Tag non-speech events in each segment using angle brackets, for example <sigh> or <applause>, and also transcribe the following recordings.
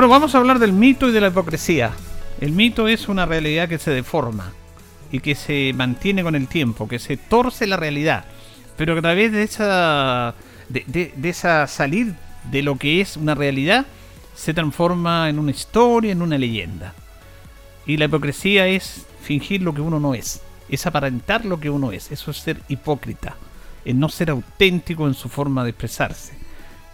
Bueno, vamos a hablar del mito y de la hipocresía. El mito es una realidad que se deforma y que se mantiene con el tiempo, que se torce la realidad, pero a través de esa, de, esa salir de lo que es una realidad se transforma en una historia, en una leyenda. Y la hipocresía es fingir lo que uno no es, es aparentar lo que uno es, eso es ser hipócrita, es no ser auténtico en su forma de expresarse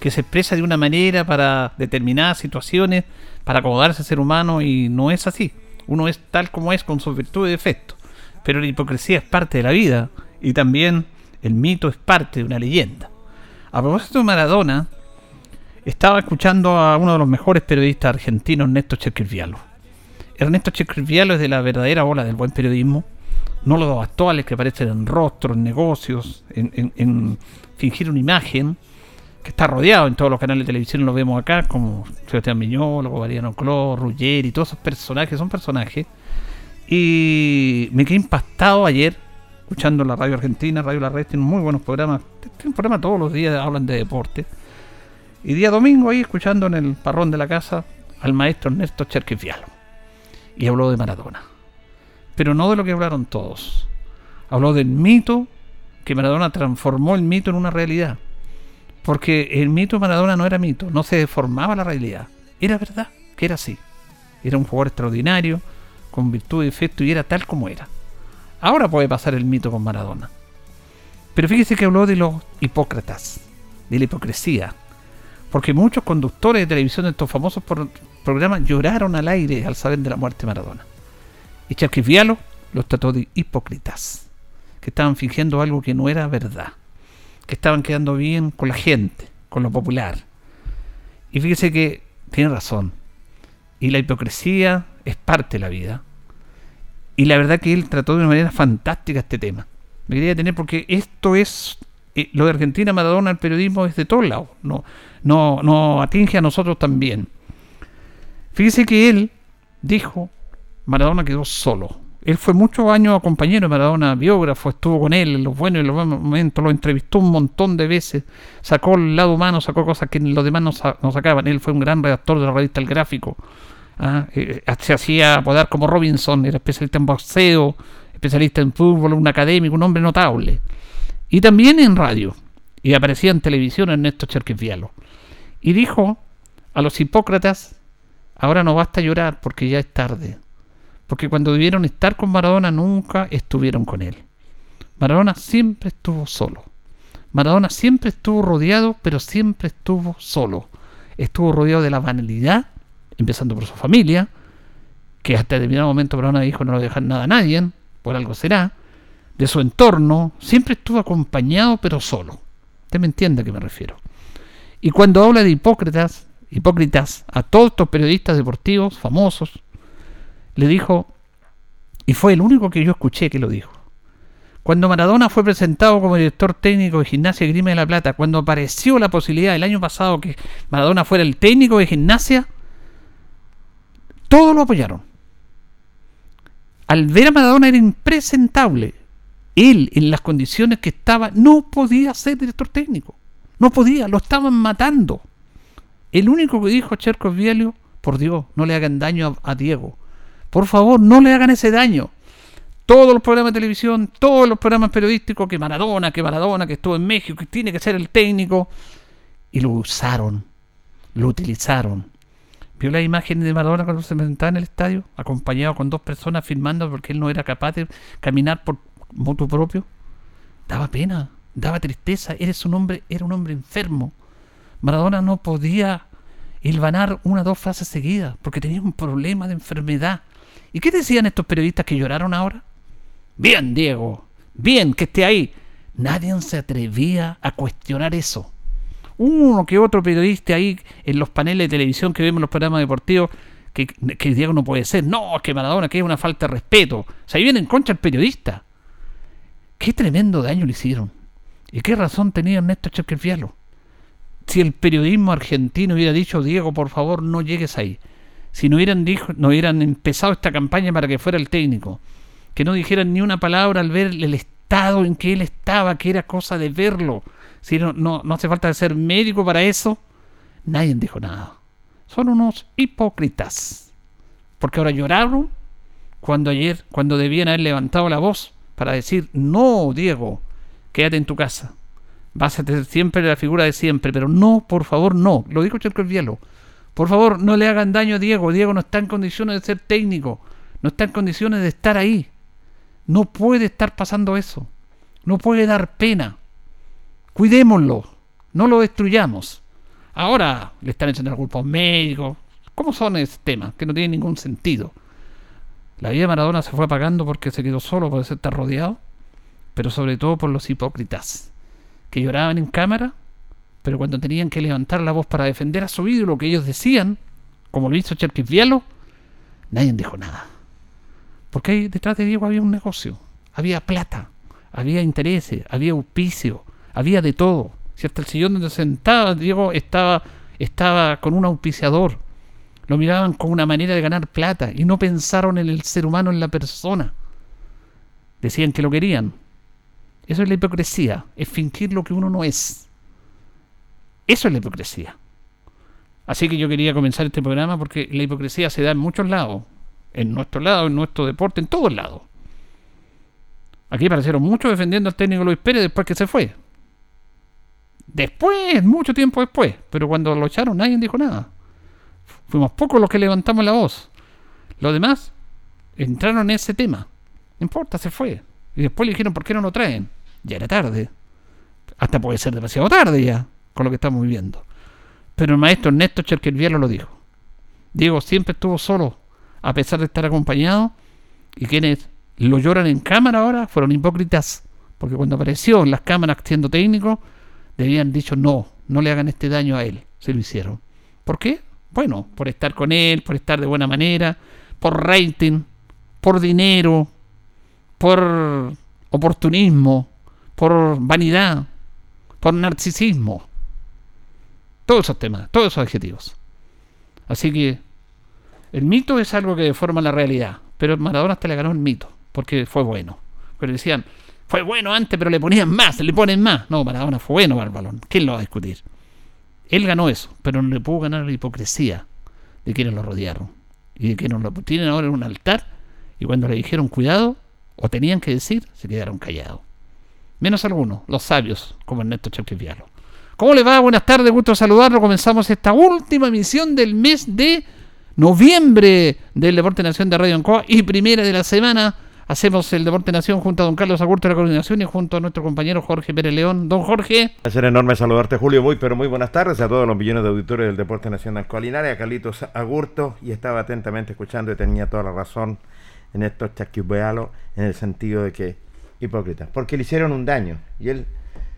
que se expresa de una manera para determinadas situaciones, para acomodarse al ser humano y no es así. Uno es tal como es con sus virtudes y defectos. Pero la hipocresía es parte de la vida y también el mito es parte de una leyenda. A propósito de Maradona, estaba escuchando a uno de los mejores periodistas argentinos, Ernesto Chequirvialo. Ernesto Chequirvialo es de la verdadera ola del buen periodismo, no los actuales que aparecen en rostros, en negocios, en, en fingir una imagen, que está rodeado en todos los canales de televisión, lo vemos acá, como Sebastián Miñolo, Mariano Cló, Ruggeri, todos esos personajes, son personajes. Y me quedé impactado ayer, escuchando la radio argentina, Radio La Red, tiene muy buenos programas, tiene un programa todos los días, hablan de deporte. Y día domingo ahí, escuchando en el parrón de la casa al maestro Ernesto Cherquifialo. Y habló de Maradona. Pero no de lo que hablaron todos. Habló del mito que Maradona transformó el mito en una realidad porque el mito de Maradona no era mito, no se deformaba la realidad. Era verdad que era así. Era un jugador extraordinario, con virtud y defecto, y era tal como era. Ahora puede pasar el mito con Maradona. Pero fíjese que habló de los hipócratas, de la hipocresía. Porque muchos conductores de televisión de estos famosos programas lloraron al aire al saber de la muerte de Maradona. Y Charquis los trató de hipócritas, que estaban fingiendo algo que no era verdad, que estaban quedando bien con la gente, con lo popular. Y fíjese que tiene razón. Y la hipocresía es parte de la vida. Y la verdad que él trató de una manera fantástica este tema. Me quería tener porque esto es eh, lo de Argentina Maradona el periodismo es de todos lados. No, no, no atinge a nosotros también. Fíjese que él dijo Maradona quedó solo. Él fue muchos años compañero de Maradona, biógrafo, estuvo con él en los buenos y los malos momentos, lo entrevistó un montón de veces, sacó el lado humano, sacó cosas que los demás no, sacaban. Él fue un gran redactor de la revista El Gráfico. ¿ah? Eh, se hacía apodar como Robinson, era especialista en boxeo, especialista en fútbol, un académico, un hombre notable. Y también en radio. Y aparecía en televisión Ernesto Cherquesvialo. Y dijo a los hipócratas, ahora no basta llorar porque ya es tarde porque cuando debieron estar con Maradona nunca estuvieron con él. Maradona siempre estuvo solo. Maradona siempre estuvo rodeado, pero siempre estuvo solo. Estuvo rodeado de la banalidad, empezando por su familia, que hasta determinado momento Maradona dijo no lo dejan nada a nadie, por algo será, de su entorno, siempre estuvo acompañado, pero solo. Usted me entiende a qué me refiero. Y cuando habla de hipócritas, hipócritas a todos estos periodistas deportivos famosos, le dijo, y fue el único que yo escuché que lo dijo. Cuando Maradona fue presentado como director técnico de Gimnasia Grima de la Plata, cuando apareció la posibilidad el año pasado que Maradona fuera el técnico de Gimnasia, todos lo apoyaron. Al ver a Maradona era impresentable. Él, en las condiciones que estaba, no podía ser director técnico. No podía, lo estaban matando. El único que dijo Cherco Vielio, por Dios, no le hagan daño a Diego. Por favor, no le hagan ese daño. Todos los programas de televisión, todos los programas periodísticos, que Maradona, que Maradona, que estuvo en México, que tiene que ser el técnico. Y lo usaron, lo utilizaron. ¿Vio la imagen de Maradona cuando se presentaba en el estadio? Acompañado con dos personas filmando porque él no era capaz de caminar por moto propio. Daba pena, daba tristeza. Eres un hombre, era un hombre enfermo. Maradona no podía hilvanar una o dos frases seguidas porque tenía un problema de enfermedad. ¿Y qué decían estos periodistas que lloraron ahora? Bien, Diego, bien que esté ahí. Nadie se atrevía a cuestionar eso. Uno que otro periodista ahí en los paneles de televisión que vemos en los programas deportivos que, que Diego no puede ser. No, que Maradona, que es una falta de respeto. O sea, ahí viene en contra el periodista. Qué tremendo daño le hicieron. ¿Y qué razón tenía Ernesto Chequerfialo? Si el periodismo argentino hubiera dicho, Diego, por favor, no llegues ahí si no hubieran, dijo, no hubieran empezado esta campaña para que fuera el técnico, que no dijeran ni una palabra al ver el estado en que él estaba, que era cosa de verlo, si no, no, hace falta ser médico para eso, nadie dijo nada. Son unos hipócritas. Porque ahora lloraron cuando ayer, cuando debían haber levantado la voz para decir, no, Diego, quédate en tu casa. Vas a tener siempre la figura de siempre, pero no, por favor, no. Lo dijo Cherco el Vielo. Por favor, no le hagan daño a Diego. Diego no está en condiciones de ser técnico. No está en condiciones de estar ahí. No puede estar pasando eso. No puede dar pena. Cuidémoslo. No lo destruyamos. Ahora le están echando la culpa a un médico. ¿Cómo son esos temas? Que no tienen ningún sentido. La vida de Maradona se fue apagando porque se quedó solo, por estar rodeado. Pero sobre todo por los hipócritas. Que lloraban en cámara pero cuando tenían que levantar la voz para defender a su ídolo que ellos decían, como lo hizo Vialo, nadie dijo nada. Porque ahí detrás de Diego había un negocio, había plata, había intereses, había auspicio, había de todo. Si hasta el sillón donde sentaba Diego estaba, estaba con un auspiciador, lo miraban como una manera de ganar plata y no pensaron en el ser humano, en la persona. Decían que lo querían. Eso es la hipocresía, es fingir lo que uno no es. Eso es la hipocresía. Así que yo quería comenzar este programa porque la hipocresía se da en muchos lados. En nuestro lado, en nuestro deporte, en todos lados. Aquí aparecieron muchos defendiendo al técnico Luis Pérez después que se fue. Después, mucho tiempo después. Pero cuando lo echaron nadie dijo nada. Fuimos pocos los que levantamos la voz. Los demás entraron en ese tema. No importa, se fue. Y después le dijeron, ¿por qué no lo traen? Ya era tarde. Hasta puede ser demasiado tarde ya, con lo que estamos viviendo. Pero el maestro Ernesto Cherquelvialo lo dijo. Diego siempre estuvo solo, a pesar de estar acompañado. Y quienes lo lloran en cámara ahora fueron hipócritas. Porque cuando apareció en las cámaras siendo técnico, debían dicho no, no le hagan este daño a él. Se lo hicieron. ¿Por qué? Bueno, por estar con él, por estar de buena manera, por rating, por dinero, por oportunismo, por vanidad, por narcisismo. Todos esos temas, todos esos adjetivos. Así que el mito es algo que deforma la realidad, pero Maradona hasta le ganó el mito, porque fue bueno. Pero decían, fue bueno antes, pero le ponían más, le ponen más. No, Maradona fue bueno para el balón. ¿Quién lo va a discutir? Él ganó eso, pero no le pudo ganar la hipocresía de quienes lo rodearon y de quienes lo tienen ahora en un altar y cuando le dijeron cuidado o tenían que decir, se quedaron callados. Menos algunos, los sabios, como Ernesto Vialo. ¿Cómo le va? Buenas tardes, gusto saludarlo. Comenzamos esta última emisión del mes de noviembre del Deporte Nación de Radio Ancoa y primera de la semana. Hacemos el Deporte Nación junto a don Carlos Agurto de la coordinación y junto a nuestro compañero Jorge Pérez León. Don Jorge. Es enorme saludarte, Julio. Muy, pero muy buenas tardes a todos los millones de auditores del Deporte Nación de Ancoa a Carlitos Agurto, y estaba atentamente escuchando y tenía toda la razón en estos chasquibealos en el sentido de que hipócrita, porque le hicieron un daño y él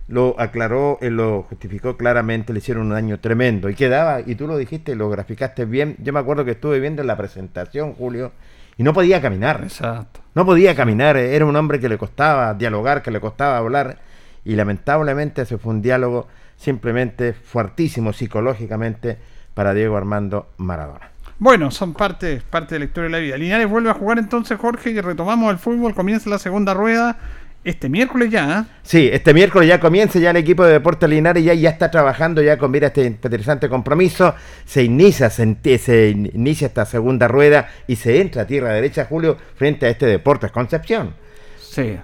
lo aclaró, él lo justificó claramente, le hicieron un daño tremendo y quedaba, y tú lo dijiste, lo graficaste bien, yo me acuerdo que estuve viendo la presentación, Julio, y no podía caminar. Exacto. No podía caminar, era un hombre que le costaba dialogar, que le costaba hablar, y lamentablemente ese fue un diálogo simplemente fuertísimo psicológicamente para Diego Armando Maradona. Bueno, son parte, parte de la historia de la vida. Linares vuelve a jugar entonces, Jorge, y retomamos el fútbol, comienza la segunda rueda. Este miércoles ya. ¿eh? Sí, este miércoles ya comienza ya el equipo de Deportes Linares ya, ya está trabajando ya con mira este interesante compromiso. Se inicia, se, se, inicia esta segunda rueda y se entra a tierra derecha, Julio, frente a este Deportes Concepción. Sí.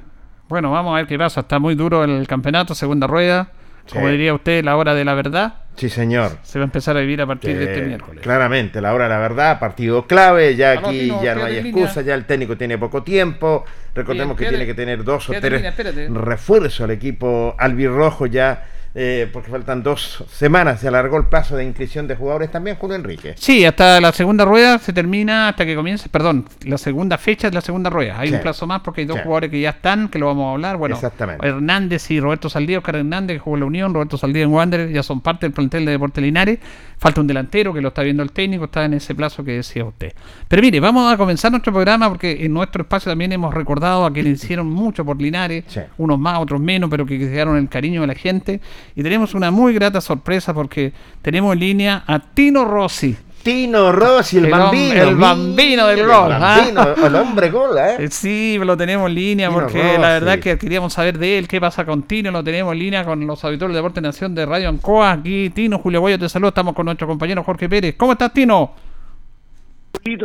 Bueno, vamos a ver qué pasa. Está muy duro el campeonato, segunda rueda. Como diría usted, la hora de la verdad. Sí, señor. Se va a empezar a vivir a partir de este miércoles. Claramente, la hora de la verdad, partido clave, ya aquí ya no hay excusa, ya el técnico tiene poco tiempo. Recordemos que tiene que tener dos o tres refuerzos al equipo albirrojo ya eh, porque faltan dos semanas, se alargó el plazo de inscripción de jugadores también, Julio Enrique. Sí, hasta la segunda rueda se termina, hasta que comience, perdón, la segunda fecha de la segunda rueda. Hay un plazo más porque hay dos jugadores que ya están, que lo vamos a hablar. Bueno, Hernández y Roberto Saldío, Oscar Hernández, que jugó en la Unión, Roberto Saldío en Wander, ya son parte del plantel de Deportes Linares. Falta un delantero que lo está viendo el técnico, está en ese plazo que decía usted. Pero mire, vamos a comenzar nuestro programa porque en nuestro espacio también hemos recordado a quienes hicieron mucho por Linares, unos más, otros menos, pero que quedaron el cariño de la gente. Y tenemos una muy grata sorpresa porque tenemos en línea a Tino Rossi. Tino Rossi, el, bambino. El bambino del gol. El, ¿ah? el hombre gol, ¿eh? ¿eh? Sí, lo tenemos en línea porque la verdad que queríamos saber de él, qué pasa con Tino. Lo tenemos en línea con los auditores de Deporte Nación de Radio Ancoa. Aquí Tino, Julio Guayo te saludo. Estamos con nuestro compañero Jorge Pérez. ¿Cómo estás, Tino?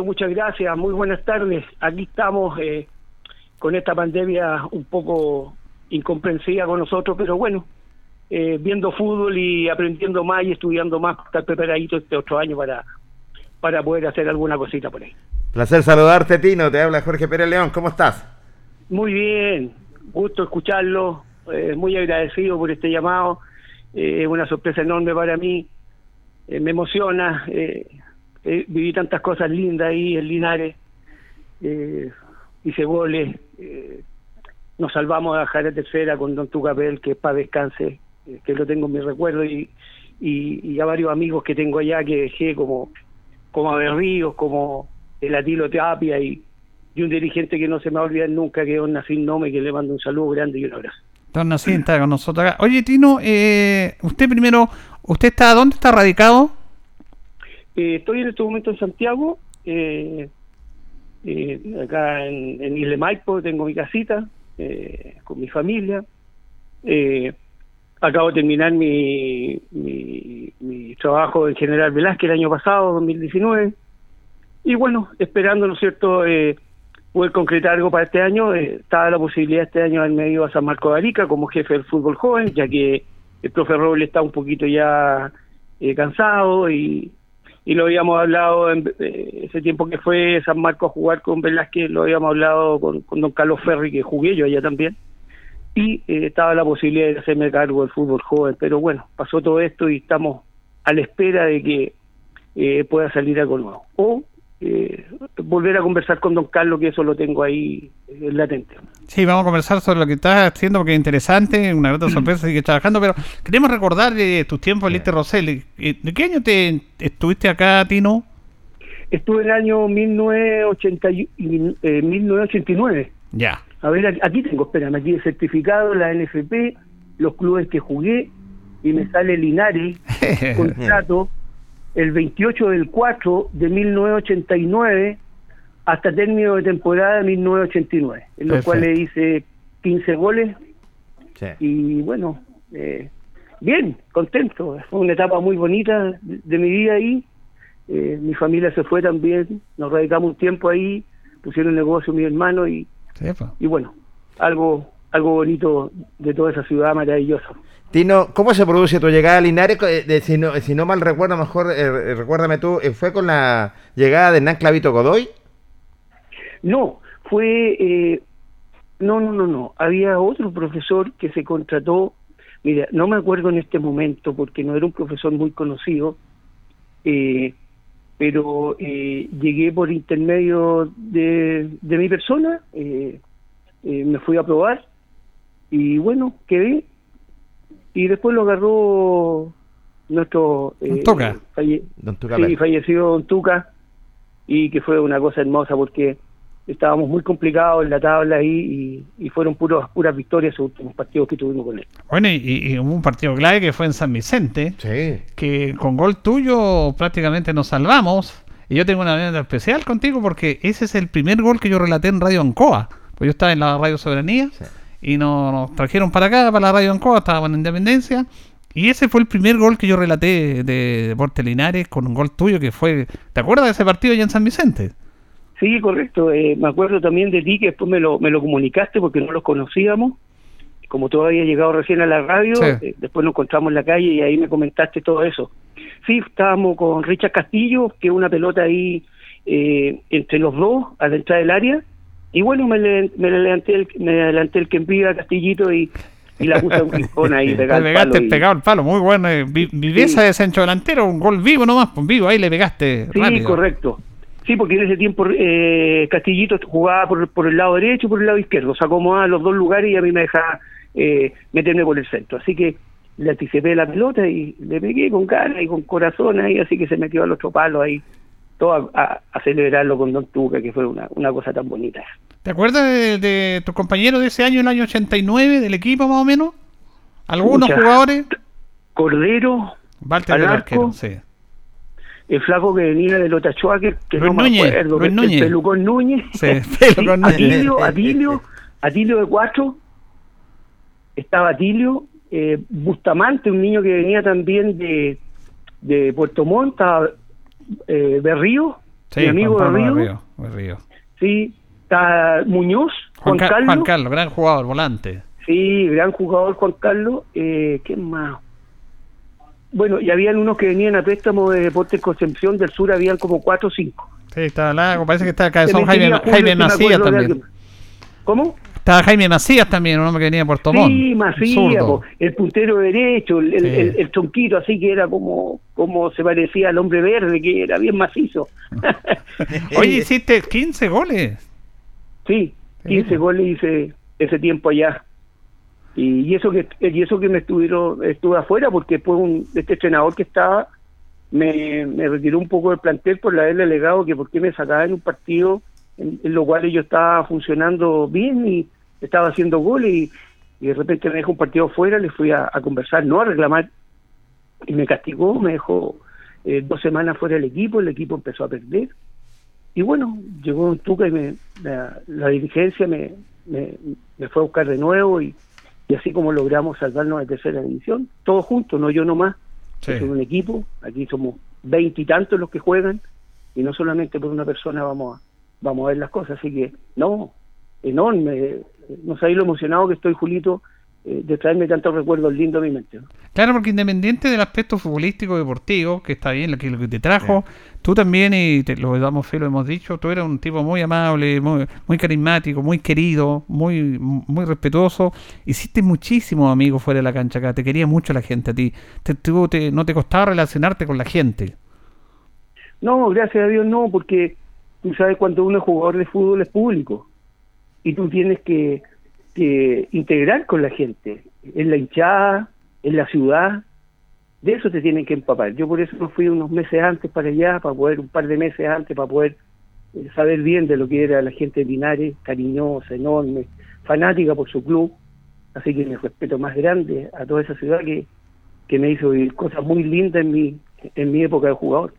Muchas gracias, muy buenas tardes. Aquí estamos eh, con esta pandemia un poco incomprensiva con nosotros, pero bueno, eh, viendo fútbol y aprendiendo más y estudiando más, para estar preparadito este otro año para para poder hacer alguna cosita por ahí. Placer saludarte, Tino. Te habla Jorge Pérez León. ¿Cómo estás? Muy bien. Gusto escucharlo. Eh, muy agradecido por este llamado. Eh, es una sorpresa enorme para mí. Eh, me emociona. viví tantas cosas lindas ahí en Linares. hice goles. nos salvamos a Jara Tercera con Don Tucapel, que es para descanse, que lo tengo en mi recuerdo. Y, y, y a varios amigos que tengo allá que dejé como como Abel Ríos, como el Atilo Tapia y, y, un dirigente que no se me va a olvidar nunca, que es Don Nacín Nome, que le mando un saludo grande y un abrazo. Don Nacín está con nosotros acá. Oye, Tino, eh, usted primero, ¿usted está dónde está radicado? Eh, estoy en este momento en Santiago, eh, eh acá en, en Isle Maipo, tengo mi casita eh, con mi familia. Eh, acabo de terminar mi, mi, trabajo en General Velázquez el año pasado, 2019, y bueno, esperando, ¿no es cierto?, eh, poder concretar algo para este año. Eh, estaba la posibilidad este año haberme ido a San Marco de Arica como jefe del fútbol joven, ya que el profe Roble está un poquito ya eh, cansado y, lo habíamos hablado en eh, ese tiempo que fue San Marcos a jugar con Velázquez, lo habíamos hablado con, con don Carlos Ferri, que jugué yo allá también, y eh, estaba la posibilidad de hacerme cargo del fútbol joven, pero bueno, pasó todo esto y estamos a la espera de que eh, pueda salir algo nuevo. O eh, volver a conversar con don Carlos, que eso lo tengo ahí eh, latente. Sí, vamos a conversar sobre lo que estás haciendo porque es interesante, una gran sorpresa, sigue trabajando, pero queremos recordar de tus tiempos en Lite Rosell. Eh, ¿De qué año te estuviste acá, Tino? Estuve en el año 1980 y- eh, 1989. Ya. A ver, aquí- aquí tengo, espérame, aquí el certificado, la NFP, los clubes que jugué, y me sale Linares, <laughs> contrato, el 28 del 4 de 1989 hasta término de temporada de 1989, en los cuales hice 15 goles Sí. y bueno, eh, bien, contento. Fue una etapa muy bonita de, de mi vida ahí. Eh, mi familia se fue también, nos radicamos un tiempo ahí, pusieron negocio mi hermano y, Sí, pues. y bueno, algo algo bonito de toda esa ciudad maravillosa. Tino, ¿cómo se produce tu llegada a Linares? Eh, de- si, no, si no mal recuerdo, mejor eh, eh, recuérdame tú, eh, ¿fue con la llegada de Hernán Clavito Godoy? No, fue... eh, no, no, no, no. Había otro profesor que se contrató. Mira, no me acuerdo en este momento porque no era un profesor muy conocido, eh, pero eh, llegué por intermedio de, de mi persona, eh, eh, me fui a probar y bueno, quedé. Y después lo agarró nuestro... Don Tuca. falle- Don Tuca Sí, Pérez. falleció Don Tuca y que fue una cosa hermosa porque estábamos muy complicados en la tabla ahí y, y fueron puros, puras victorias los últimos partidos que tuvimos con él. Bueno, y, y hubo un partido clave que fue en San Vicente, Sí. que con gol tuyo prácticamente nos salvamos. Y yo tengo una anécdota especial contigo porque ese es el primer gol que yo relaté en Radio Ancoa. Pues yo estaba en la Radio Soberanía Sí. y nos, nos trajeron para acá, para la Radio Ancoa, estábamos en Independencia. Y ese fue el primer gol que yo relaté de Deportes Linares con un gol tuyo que fue... ¿Te acuerdas de ese partido allá en San Vicente? Sí, correcto. Eh, me acuerdo también de ti que después me lo, me lo comunicaste porque no los conocíamos. Como tú habías llegado recién a la radio, Sí. eh, después nos encontramos en la calle y ahí me comentaste todo eso. Sí, estábamos con Richard Castillo, que una pelota ahí eh, entre los dos, a la entrada del área. Y bueno, me, le- me adelanté el, me adelanté el que envía Castillito y, y la puse un rincón ahí <laughs> pegado Le pegaste y- pegado al palo, muy bueno. eh, vi- Viveza Sí. de centro delantero, un gol vivo nomás, pues vivo, ahí le pegaste Sí, rápido. correcto. Sí, porque en ese tiempo eh, Castillito jugaba por, por el lado derecho y por el lado izquierdo. Se acomodaba los dos lugares y a mí me dejaba eh, meterme por el centro. Así que le anticipé la pelota y le pegué con cara y con corazón ahí, así que se metió al otro palo ahí. Todo a, a- a celebrarlo con Don Tuca, que fue una, una cosa tan bonita. ¿Te acuerdas de, de tu compañero de ese año, el año 89, del equipo más o menos? ¿Algunos jugadores? Cordero, Walter Al del arquero, sí. El flaco que venía de Lotachoa, que, que no Núñez, me acuerdo, el Núñez. Pelucón Núñez. Sí, Pelucón <laughs> Núñez. Atilio, Atilio, Atilio de cuatro, estaba Atilio, eh, Bustamante, un niño que venía también de, de Puerto Montt, estaba eh, Berrío, Sí, mi amigo Berrío, Berrío, Berrío. sí, está Muñoz, Juan, Juan, Ca- Carlos, Juan Carlos, gran jugador, volante. sí, gran jugador Juan Carlos, eh, ¿qué más? Bueno, y habían unos que venían a préstamo de Deportes Concepción del Sur, habían como cuatro o cinco. Sí, estaba largo, parece que estaba Cabezón me Jaime, Jaime Macías también. ¿Cómo? Estaba Jaime Macías también, un hombre que venía de Puerto Montt. Sí, Macías, po, el puntero derecho, el, el, Sí. el- el tronquito así que era como, como se parecía al hombre verde, que era bien macizo. <laughs> Oye, hiciste 15 goles. sí, 15 Sí. goles hice ese tiempo allá. Y, eso que y eso que me estuvieron estuve afuera porque después un, este entrenador que estaba me, me retiró un poco del plantel por haberle alegado que por qué me sacaba en un partido en, en lo cual yo estaba funcionando bien y estaba haciendo goles y, de repente me dejó un partido fuera, le fui a, a conversar, no a reclamar y me castigó, me dejó eh, dos semanas fuera del equipo, el equipo empezó a perder. Y bueno, llegó un Tuca y me, la, la dirigencia me, me, me fue a buscar de nuevo y, y así como logramos salvarnos de tercera división, todos juntos, no yo nomás, Sí. es un equipo, aquí somos veintitantos los que juegan y no solamente por una persona vamos a, vamos a ver las cosas, así que no, enorme, no sabéis lo emocionado que estoy Julito eh, de traerme tantos recuerdos lindos a mi mente. ¿no? Claro, porque independiente del aspecto futbolístico deportivo, que está bien, lo que, lo que te trajo, tú también, y te lo damos fe, lo hemos dicho, tú eras un tipo muy amable, muy, muy carismático, muy querido, muy, muy respetuoso. Hiciste muchísimos amigos fuera de la cancha acá, te quería mucho la gente a ti. Te, tú te- no te costaba relacionarte con la gente. No, gracias a Dios no, porque tú sabes cuando uno es jugador de fútbol es público y tú tienes que, que integrar con la gente, en la hinchada, en la ciudad, de eso te tienen que empapar. Yo por eso me fui unos meses antes para allá, para poder, un par de meses antes, para poder eh, saber bien de lo que era la gente de Linares, cariñosa, enorme, fanática por su club, así que mi respeto más grande a toda esa ciudad que, que me hizo vivir cosas muy lindas en mi, en mi época de jugador.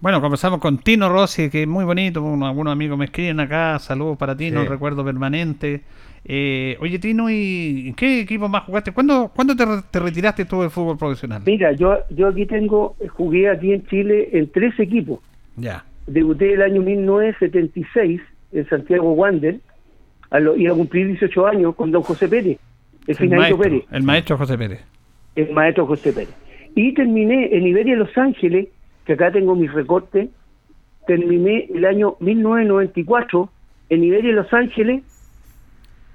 Bueno, conversamos con Tino Rossi, que es muy bonito. bueno, algunos amigos me escriben acá. Saludos para Tino, Sí. recuerdo permanente. Eh, oye, Tino, ¿y en qué equipo más jugaste? ¿Cuándo, ¿cuándo te, re- te retiraste tú del fútbol profesional? Mira, yo, yo aquí tengo, jugué aquí en Chile en tres equipos. Ya. Debuté el año 1976 en Santiago Wander, a lo, iba a cumplir 18 años con don José Pérez, el El maestro, Pérez, el maestro José Pérez. el maestro José Pérez. Y terminé en Iberia Los Ángeles, que acá tengo mis recortes, terminé el año 1994 en Iberia Los Ángeles,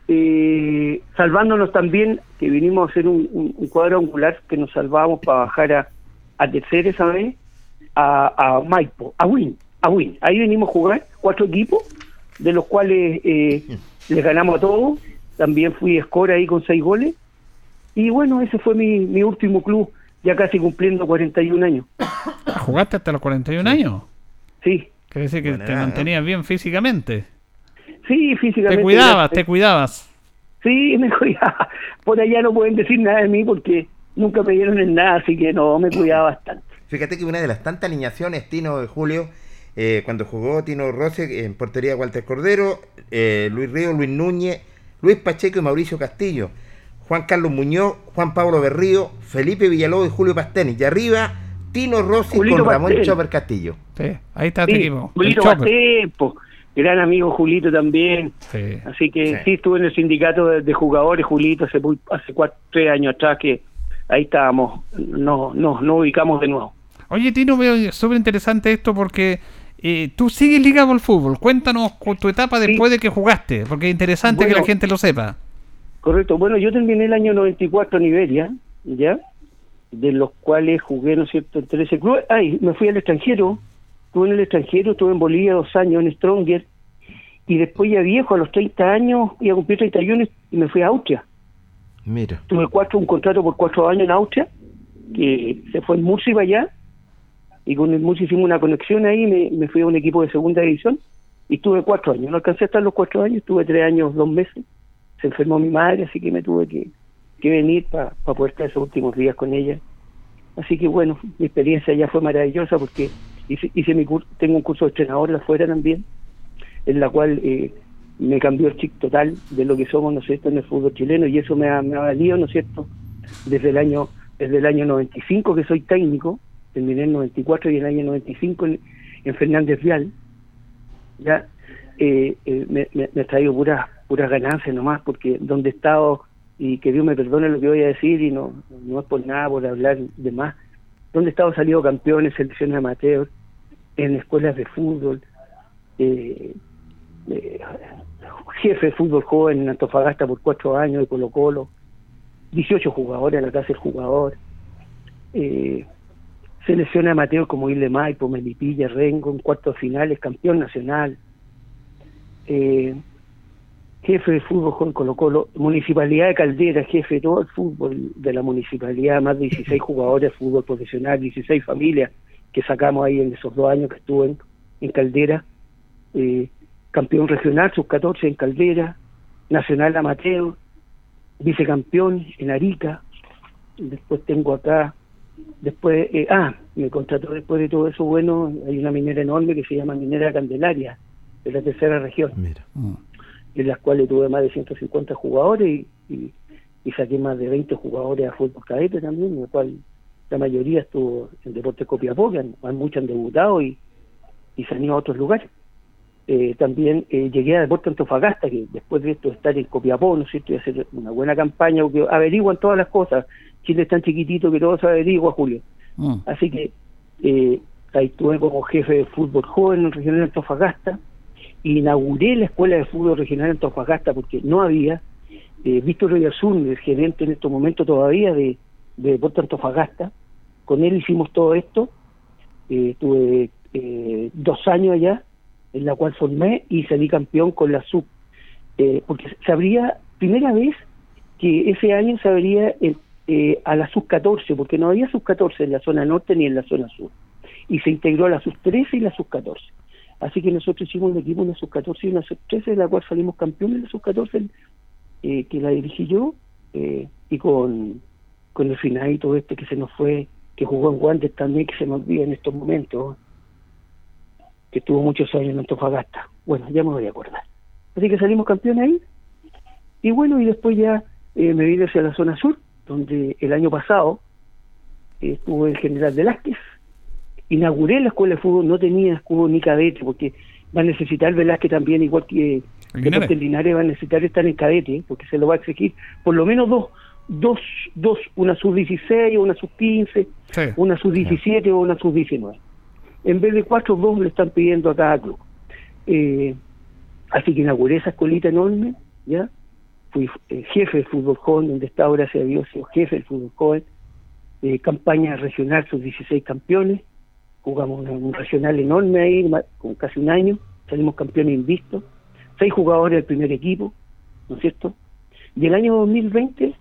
eh, salvándonos también, que vinimos a hacer un, un, un cuadrangular que nos salvábamos para bajar a, a tercera esa vez, a, a Maipo, a Win, a Win. Ahí venimos a jugar cuatro equipos, de los cuales eh, les ganamos a todos. También fui score ahí con seis goles. Y bueno, ese fue mi, mi último club, ya casi cumpliendo 41 años. ¿Jugaste hasta los 41 años? Sí, Quiere decir que te mantenías bien físicamente. Sí, físicamente. Te cuidabas, te cuidabas. Sí, me <laughs> cuidaba. Por allá no pueden decir nada de mí porque nunca me dieron en nada, así que no, me cuidaba bastante. Fíjate que una de las tantas alineaciones, Tino de Julio, eh, cuando jugó Tino Rossi en portería Walter Cordero, eh, Luis Río, Luis Núñez, Luis Pacheco y Mauricio Castillo, Juan Carlos Muñoz, Juan Pablo Berrío, Felipe Villalobos y Julio Pasteni. Y arriba, Tino Rossi Julito con Ramón. Chopper Castillo. Sí, ahí está Sí, equipo. el Julito. Gran amigo Julito también. Sí. Así que Sí. sí, estuve en el sindicato de, de jugadores, Julito, hace, hace cuatro, tres años atrás que ahí estábamos, no, no, no ubicamos de nuevo. Oye, Tino, veo súper interesante esto porque eh, tú sigues ligado al fútbol. Cuéntanos con tu etapa Sí. después de que jugaste, porque es interesante que la gente lo sepa. Correcto. Bueno, yo terminé el año 94 en Iberia, ¿ya? De los cuales jugué, ¿no es cierto?, en 13 clubes. Ay, me fui al extranjero. Estuve en el extranjero, estuve en Bolivia dos años en Stronger. Y después ya viejo, a los 30 años, iba a cumplir 31 y me fui a Austria. Mira. Tuve cuatro, un contrato por cuatro años en Austria, que se fue en Murcia para allá. Y con el Murcia hicimos una conexión ahí, me, me fui a un equipo de segunda división. Y estuve cuatro años. No alcancé a estar los cuatro años, estuve tres años, dos meses. Se enfermó mi madre, así que me tuve que, que venir para poder estar esos últimos días con ella. Así que bueno, mi experiencia ya fue maravillosa porque hice, hice mi curso, tengo un curso de entrenador afuera también, en la cual eh, me cambió el chip total de lo que somos, ¿no es cierto?, en el fútbol chileno y eso me ha, me ha valido, ¿no es cierto?, desde el año desde el año 95 que soy técnico, terminé en 94 y en el año 95 en, en Fernández Vial, ya eh, eh, me, me, ha traído puras puras ganancias nomás porque donde he estado y que Dios me perdone lo que voy a decir y no no es por nada por hablar de más donde estado salido campeón en selecciones amateur en escuelas de fútbol eh, eh, jefe de fútbol joven en Antofagasta por cuatro años de Colo Colo 18 jugadores en la casa del jugador eh, selección amateur como Isle Maipo, Melipilla, Rengo en cuartos finales, campeón nacional eh, jefe de fútbol con Colo Colo, Municipalidad de Caldera, jefe de todo el fútbol de la municipalidad, más de 16 <laughs> jugadores de fútbol profesional, 16 familias que sacamos ahí en esos dos años que estuve en, en Caldera, eh, campeón regional, sub 14 en Caldera, nacional amateur, vicecampeón en Arica, después tengo acá, después, eh, ah, me contrató después de todo eso, bueno, hay una minera enorme que se llama Minera Candelaria, de la tercera región Mira. En las cuales tuve más de 150 jugadores y, y, y saqué más de 20 jugadores a fútbol cadete también, en la cual la mayoría estuvo en Deportes Copiapó, que han, muchos han debutado y, y se han ido a otros lugares. eh, también eh, llegué a Deportes Antofagasta, que después de esto estar en Copiapó, ¿no es cierto?, y hacer una buena campaña, porque averiguan todas las cosas. Chile es tan chiquitito que todo se averigua, Julio. Mm. Así que eh, ahí estuve como jefe de fútbol joven en el regional de Antofagasta. Inauguré la escuela de fútbol regional de Antofagasta porque no había. Eh, Víctor Oyarzún, el gerente en estos momentos todavía de, de Deportes Antofagasta, con él hicimos todo esto. Eh, tuve eh, dos años allá, en la cual formé y salí campeón con la sub. Eh, porque se abría, primera vez que ese año se abría el- eh, a la sub 14, porque no había sub 14 en la zona norte ni en la zona sur. Y se integró a la sub 13 y la sub 14. Así que nosotros hicimos un equipo, una sub 14 y una sub 13, de la cual salimos campeones de la sub 14, eh, que la dirigí yo, eh, y con, con el finadito este que se nos fue, que jugó en Guantes también, que se me olvida en estos momentos, que estuvo muchos años en Antofagasta. Bueno, ya me voy a acordar. Así que salimos campeones ahí. Y bueno, y después ya eh, me vine hacia la zona sur, donde el año pasado estuvo el general Velázquez. Inauguré la escuela de fútbol, no tenía escudo ni cadete, porque va a necesitar Velázquez también, igual que Linares. Deportes Linares, va a necesitar estar en cadete, porque se lo va a exigir por lo menos dos, dos, dos una sub-16 o una sub-15, Sí. una sub-17 o una sub-19. En vez de cuatro, dos le están pidiendo a cada club. Eh, así que inauguré esa escuelita enorme, ¿ya? Fui eh, jefe del fútbol joven, donde está, gracias a Dios, jefe del fútbol joven. Eh, campaña regional, sus 16 campeones. Jugamos un regional enorme ahí, con casi un año. Salimos campeones invistos. Seis jugadores del primer equipo, ¿no es cierto? Y el año 2020,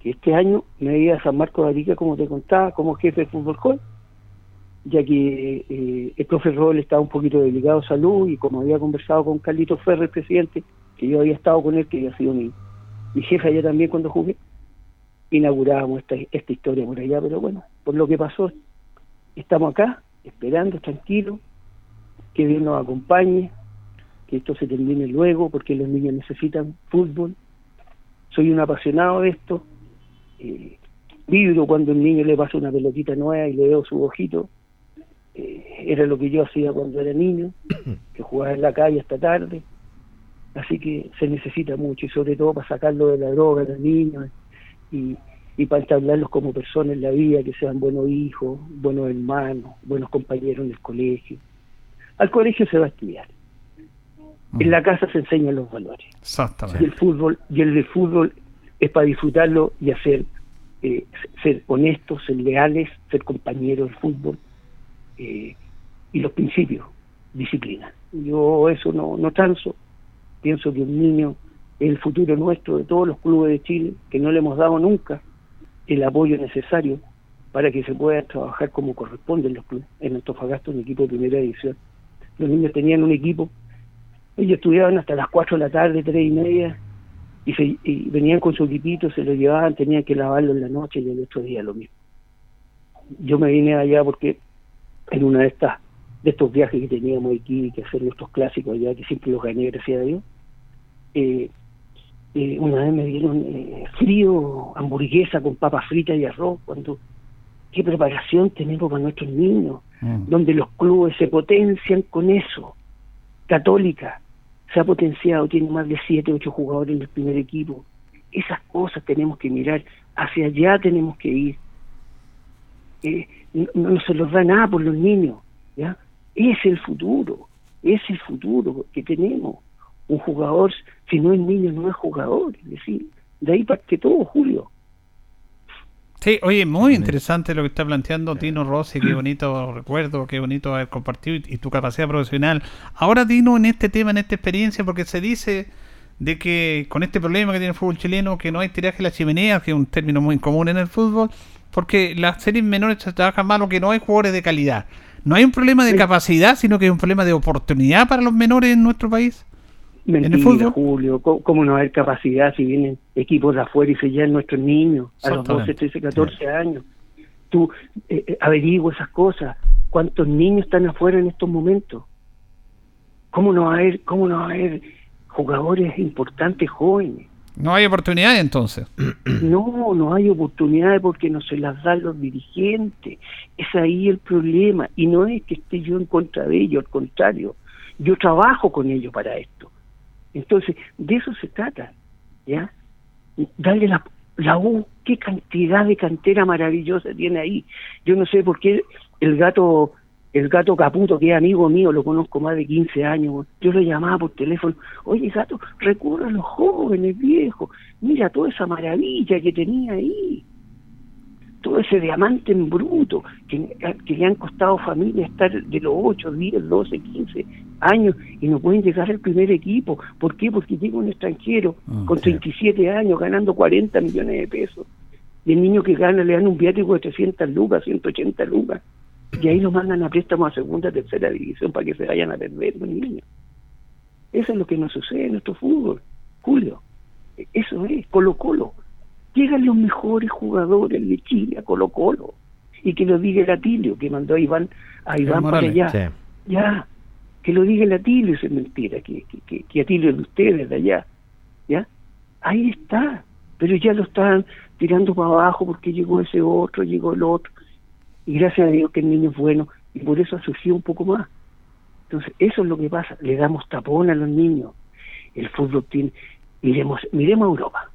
que este año me iba a San Marcos de Arica, como te contaba, como jefe de fútbol joven ya que eh, el profe Rol estaba un poquito delicado de salud y como había conversado con Carlitos Ferrer, presidente, que yo había estado con él, que había sido mi, mi jefe allá también cuando jugué, inaugurábamos esta, esta historia por allá, pero bueno, por lo que pasó, estamos acá, esperando, tranquilos, que Dios nos acompañe, que esto se termine luego, porque los niños necesitan fútbol. Soy un apasionado de esto. Eh, vibro cuando un niño le pasa una pelotita nueva y le veo su ojito. Eh, era lo que yo hacía cuando era niño, <coughs> que jugaba en la calle hasta tarde. Así que se necesita mucho y sobre todo para sacarlo de la droga a los niños y, y para entablarlos como personas en la vida, que sean buenos hijos, buenos hermanos, buenos compañeros en el colegio. Al colegio se va a estudiar. En la casa se enseñan los valores. Y Exactamente. el fútbol, y el de fútbol es para disfrutarlo y hacer, eh, ser honestos, ser leales, ser compañeros del fútbol eh, y los principios, disciplina. Yo eso no, no transo. Pienso que un niño es el futuro nuestro de todos los clubes de Chile, que no le hemos dado nunca el apoyo necesario para que se pueda trabajar como corresponde en los clubes. En Antofagasta, un equipo de primera división. Los niños tenían un equipo, ellos estudiaban hasta las 4 de la tarde, tres y media, y, se, venían con su equipito, se lo llevaban, tenían que lavarlo en la noche y el otro día lo mismo. Yo me vine allá porque en una de estas de estos viajes que teníamos aquí, que hacer nuestros clásicos allá, que siempre los gané, gracias a Dios, eh, eh, una vez me dieron eh, frío, hamburguesa con papas fritas y arroz, cuando qué preparación tenemos para nuestros niños, Mm. donde los clubes se potencian con eso. Católica se ha potenciado, tiene más de siete, ocho jugadores en el primer equipo. Esas cosas tenemos que mirar, hacia allá tenemos que ir. Eh, no, no se los da nada por los niños, ¿ya? Es el futuro, es el futuro que tenemos. Un jugador, si no es niño, no es jugador. Es decir, de ahí parte todo, Julio. Sí, oye, muy interesante lo que está planteando Tino Rossi, qué <clears throat> bonito recuerdo, qué bonito haber compartido y, y tu capacidad profesional. Ahora, Tino, en este tema, en esta experiencia, porque se dice de que con este problema que tiene el fútbol chileno, que no hay tiraje a la chimenea, que es un término muy común en el fútbol, porque las series menores se trabajan mal o que no hay jugadores de calidad. No hay un problema de Sí. capacidad, sino que hay un problema de oportunidad para los menores en nuestro país. Mentira? Julio. ¿Cómo, cómo no va a haber capacidad si vienen equipos de afuera y se llevan nuestros niños a los Exactamente. 12, 13, 14 años? Tú eh, eh, averigua esas cosas. ¿Cuántos niños están afuera en estos momentos? ¿Cómo no va a haber, cómo no va a haber jugadores importantes jóvenes? No hay oportunidad entonces. No, no hay oportunidades porque no se las dan los dirigentes. Es ahí el problema. Y no es que esté yo en contra de ellos, al contrario. Yo trabajo con ellos para esto. Entonces, de eso se trata, ¿ya? Darle la, la U, qué cantidad de cantera maravillosa tiene ahí. Yo no sé por qué el gato el gato Caputo, que es amigo mío, lo conozco más de 15 años, yo lo llamaba por teléfono, oye gato, recurra a los jóvenes, viejos, mira toda esa maravilla que tenía ahí, todo ese diamante en bruto, que, que le han costado familia estar de los 8, 10, 12, 15 años y no pueden llegar al primer equipo. ¿Por qué? Porque llega un extranjero Mm, con sí. 37 años ganando 40 millones de pesos. Y el niño que gana le dan un viático de 300 lucas, 180 lucas. Y ahí lo mandan a préstamo a segunda, tercera división para que se vayan a perder los niños. Eso es lo que nos sucede en nuestro fútbol, Julio. Eso es, Colo Colo. Llegan los mejores jugadores de Chile a Colo Colo. Y que lo diga el Atilio, que mandó a Iván, a Iván para allá. Sí. Ya, que lo diga el Atilio, eso es mentira, que, que, que, que Atilio es de ustedes de allá. ¿Ya? Ahí está, pero ya lo están tirando para abajo porque llegó ese otro, llegó el otro. Y gracias a Dios que el niño es bueno y por eso ha surgido un poco más. Entonces, eso es lo que pasa, le damos tapón a los niños. El fútbol tiene, miremos, miremos a Europa.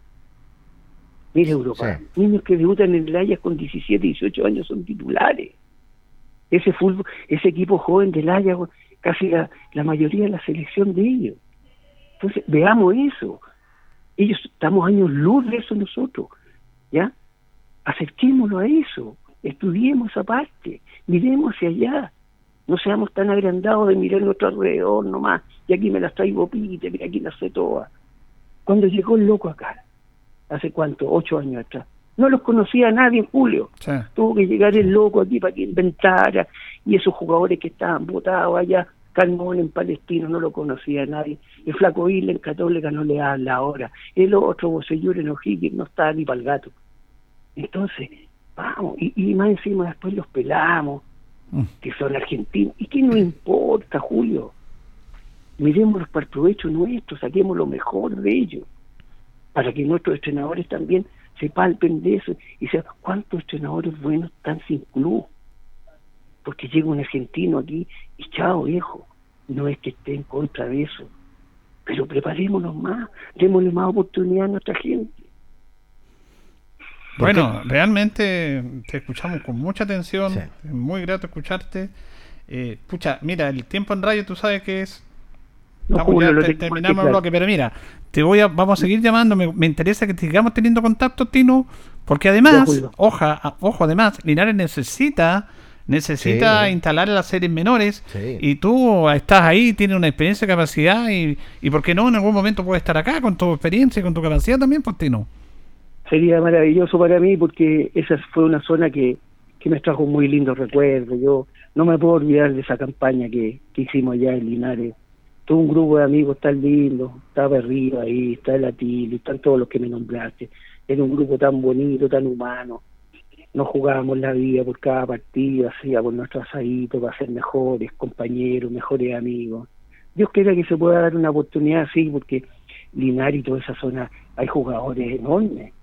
Mire Europa, Sí. niños que debutan en el Ajax con 17, 18 años son titulares ese fútbol, ese equipo joven del Ajax, casi la, la mayoría de la selección de ellos. Entonces, veamos eso. Ellos estamos años luz de eso nosotros, ¿ya? Acerquémoslo a eso, estudiemos esa parte, miremos hacia allá, no seamos tan agrandados de mirar nuestro alrededor nomás, y aquí me las traigo pite, mira aquí las sé todas. Cuando llegó el loco acá, hace cuánto, ocho años atrás, no los conocía nadie en Julio Sí. tuvo que llegar el loco aquí para que inventara y esos jugadores que estaban votados allá Carmón en Palestino no lo conocía nadie. El flaco Isla en Católica no le habla ahora. El otro Bosellur en O'Higgins no está ni para el gato. Entonces vamos y, y más encima después los pelamos Mm. que son argentinos. Y que no importa Julio miremoslos para el provecho nuestro saquemos lo mejor de ellos para que nuestros entrenadores también se palpen de eso. Y sepan cuántos entrenadores buenos están sin club. Porque llega un argentino aquí y chao viejo, no es que esté en contra de eso, pero preparémonos más, démosle más oportunidad a nuestra gente. Bueno, realmente te escuchamos con mucha atención. Sí. Es muy grato escucharte. Eh, pucha, mira, el tiempo en radio tú sabes que es. No, Estamos Julio, ya lo te- terminamos el bloque, pero mira, te voy a, vamos a seguir llamando. Me, me interesa que sigamos teniendo contacto, Tino, porque además, oja, a- ojo, además, Linares necesita necesita Sí. instalar las series menores Sí. y tú estás ahí, tienes una experiencia, capacidad y, y por qué no en algún momento puedes estar acá con tu experiencia y con tu capacidad también, pues Tino. Sería maravilloso para mí porque esa fue una zona que, que me trajo muy lindos recuerdos. Yo no me puedo olvidar de esa campaña que, que hicimos allá en Linares. Todo un grupo de amigos tan lindo, estaba Río ahí, está el Atilio, están todos los que me nombraste. Era un grupo tan bonito, tan humano. Nos jugábamos la vida por cada partido, hacíamos nuestro asadito para ser mejores compañeros, mejores amigos. Dios quiera que se pueda dar una oportunidad así, porque Linares y toda esa zona hay jugadores enormes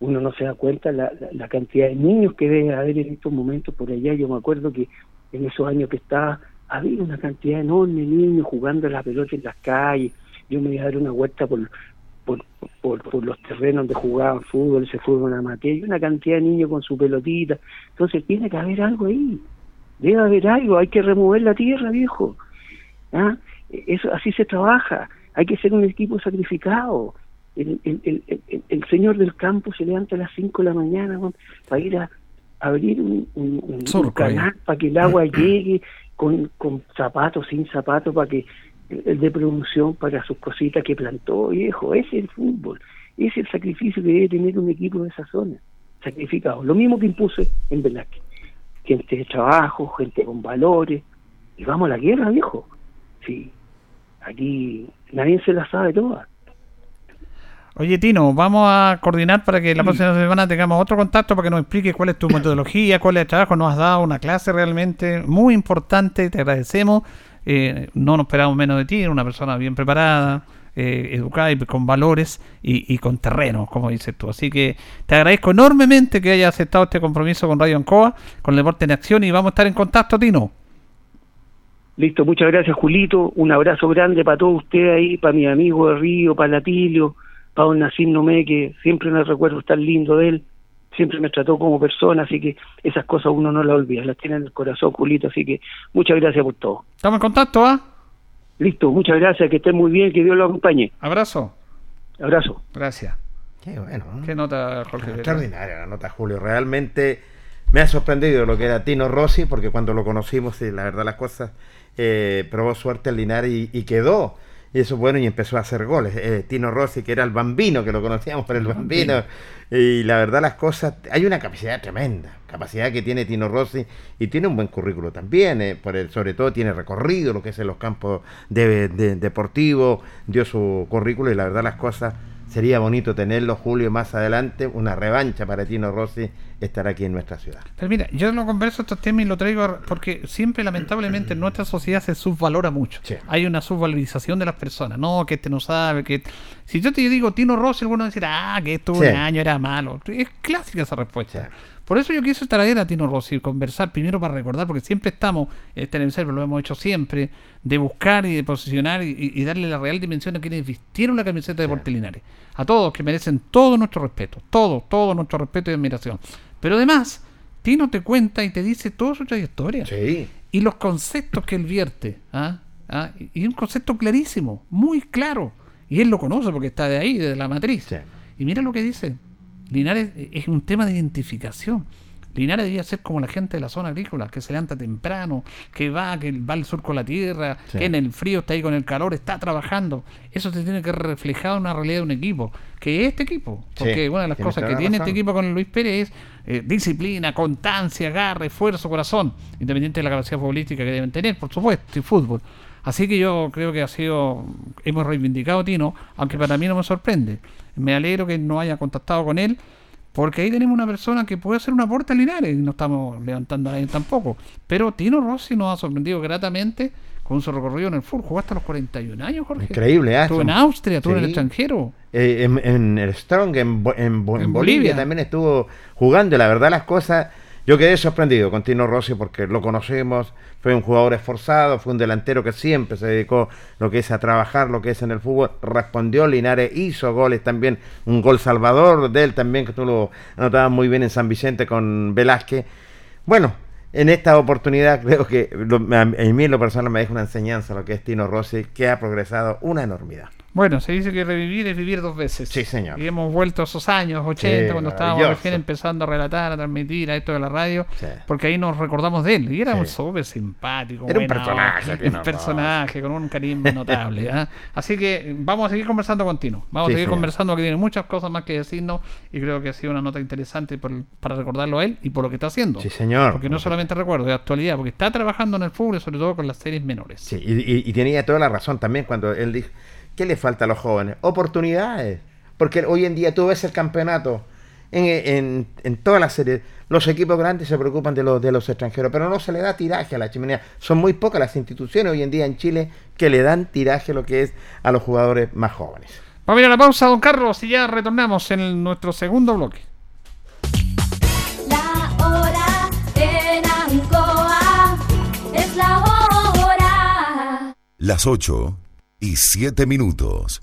uno no se da cuenta la, la, la cantidad de niños que debe haber en estos momentos por allá. Yo me acuerdo que en esos años que estaba, había una cantidad enorme de niños jugando a la pelota en las calles. Yo me iba a dar una vuelta por, por, por, por los terrenos donde jugaban fútbol, ese fútbol amateur, y una cantidad de niños con su pelotita. Entonces tiene que haber algo ahí. Debe haber algo, hay que remover la tierra, viejo. ¿Ah? Eso, así se trabaja. Hay que ser un equipo sacrificado el, el, el, el, el señor del campo se levanta a las 5 de la mañana para ir a abrir un, un, canal para que el agua llegue con, con zapatos, sin zapatos, para que de producción para sus cositas que plantó, viejo. Ese es el fútbol, ese es el sacrificio que debe tener un equipo de esa zona, sacrificado. Lo mismo que impuse en Velázquez. Gente de trabajo, gente con valores, y vamos a la guerra, viejo. Sí, aquí nadie se la sabe toda. Oye, Tino, vamos a coordinar para que la próxima semana tengamos otro contacto para que nos explique cuál es tu metodología, cuál es el trabajo. Nos has dado una clase realmente muy importante, te agradecemos. Eh, no nos esperamos menos de ti, una persona bien preparada, eh, educada y con valores y, con terreno, como dices tú. Así que te agradezco enormemente que hayas aceptado este compromiso con Radio Ancoa, con el Deporte en Acción y vamos a estar en contacto, Tino. Listo, muchas gracias Julito, un abrazo grande para todos ustedes ahí, para mi amigo de Río, para Latilio, para don Nacim Nomé, que siempre me recuerdo tan lindo de él, siempre me trató como persona, así que esas cosas uno no las olvida, las tiene en el corazón Julito, así que muchas gracias por todo. Estamos en contacto, ¿ah? Listo, muchas gracias, que estén muy bien, que Dios lo acompañe. Abrazo. Abrazo. Gracias. Qué bueno. ¿no? ¿Qué nota, Jorge? Extraordinaria la nota, Julio. Realmente me ha sorprendido lo que era Tino Rossi, porque cuando lo conocimos, y la verdad las cosas, eh, probó suerte en Linares y, y quedó. Y eso es bueno, y empezó a hacer goles. Eh, Tino Rossi, que era el bambino, que lo conocíamos por el bambino. Y la verdad las cosas, hay una capacidad tremenda, capacidad que tiene Tino Rossi y tiene un buen currículo también, eh, por el, sobre todo tiene recorrido lo que es en los campos de, de- deportivos, dio su currículo y la verdad las cosas, sería bonito tenerlo Julio más adelante, una revancha para Tino Rossi estar aquí en nuestra ciudad. Pero mira, yo lo converso estos temas y lo traigo a- porque siempre lamentablemente en nuestra sociedad se subvalora mucho. Sí. Hay una subvalorización de las personas. No, que este no sabe, que... Si yo te digo Tino Rossi, algunos dirán, ah, que esto Sí. un año era malo. Es clásica esa respuesta. Sí. Por eso yo quise traer a Tino Rossi conversar primero para recordar, porque siempre estamos, este en lo hemos hecho siempre, de buscar y de posicionar y, darle la real dimensión a quienes vistieron la camiseta de Deportes Linares. A todos que merecen todo nuestro respeto, todo, todo nuestro respeto y admiración. Pero además, Tino te cuenta y te dice toda su trayectoria Sí, y los conceptos que él vierte. ¿ah? ¿ah? Y un concepto clarísimo, muy claro. Y él lo conoce porque está de ahí, de la matriz. Sí. Y mira lo que dice. Linares es un tema de identificación. Linares debía ser como la gente de la zona agrícola, que se levanta temprano, que va, que va al sur con la tierra, Sí. que en el frío está ahí con el calor, está trabajando. Eso se tiene que reflejar en una realidad de un equipo, que es este equipo. Porque Sí, una de las cosas que tiene razón. este equipo con Luis Pérez es eh, disciplina, constancia, garra, esfuerzo, corazón, independiente de la capacidad futbolística que deben tener, por supuesto, y fútbol. Así que yo creo que ha sido, hemos reivindicado a Tino, aunque para mí no me sorprende. Me alegro que no haya contactado con él, porque ahí tenemos una persona que puede hacer un aporte a Linares, y no estamos levantando a nadie tampoco. Pero Tino Rossi nos ha sorprendido gratamente con su recorrido en el fútbol. Jugaste a los 41 años, Jorge. increíble, ¿ah? Estuvo en Austria, estuvo en el extranjero. Eh, en, en el Strong, en, en, en Bolivia, Bolivia. también estuvo jugando. La verdad, las cosas. Yo quedé sorprendido con Tino Rossi porque lo conocemos. Fue un jugador esforzado, fue un delantero que siempre se dedicó lo que es a trabajar, lo que es en el fútbol. Respondió Linares, hizo goles también. Un gol salvador de él también, que tú lo anotabas muy bien en San Vicente con Velázquez. Bueno, en esta oportunidad creo que lo- a mí lo personal me deja una enseñanza lo que es Tino Rossi, que ha progresado una enormidad. Bueno, se dice que revivir es vivir dos veces. Sí, señor. Y hemos vuelto a esos años 80, Sí, cuando estábamos recién empezando a relatar, a transmitir a esto de la radio, Sí. porque ahí nos recordamos de él. Y era Sí. un súper simpático. Era un personaje, Un personaje con un carisma notable. <laughs> ¿ah? Así que vamos a seguir conversando con Tino. Vamos a seguir señor. conversando, que tiene muchas cosas más que decirnos. Y creo que ha sido una nota interesante por- para recordarlo a él y por lo que está haciendo. Sí, señor. Porque no solamente recuerdo, de actualidad, porque está trabajando en el fútbol y sobre todo con las series menores. Sí, y, y- y tenía toda la razón también cuando él dijo, ¿qué le falta a los jóvenes? Oportunidades. Porque hoy en día tú ves el campeonato en, en, en todas las series. Los equipos grandes se preocupan de los, de los extranjeros, pero no se le da tiraje a la chimenea. Son muy pocas las instituciones hoy en día en Chile que le dan tiraje lo que es a los jugadores más jóvenes. Vamos a ir a la pausa, don Carlos, y ya retornamos en el- nuestro segundo bloque. La hora en Ancoa es la hora. Las 8 y 7 minutos.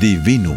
Divinum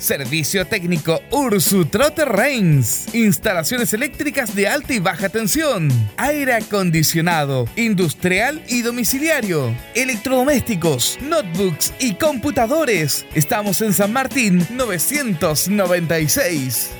Servicio técnico Ursu Trotter Reigns. Instalaciones eléctricas de alta y baja tensión. Aire acondicionado, industrial y domiciliario. Electrodomésticos, notebooks y computadores. Estamos en San Martín 996.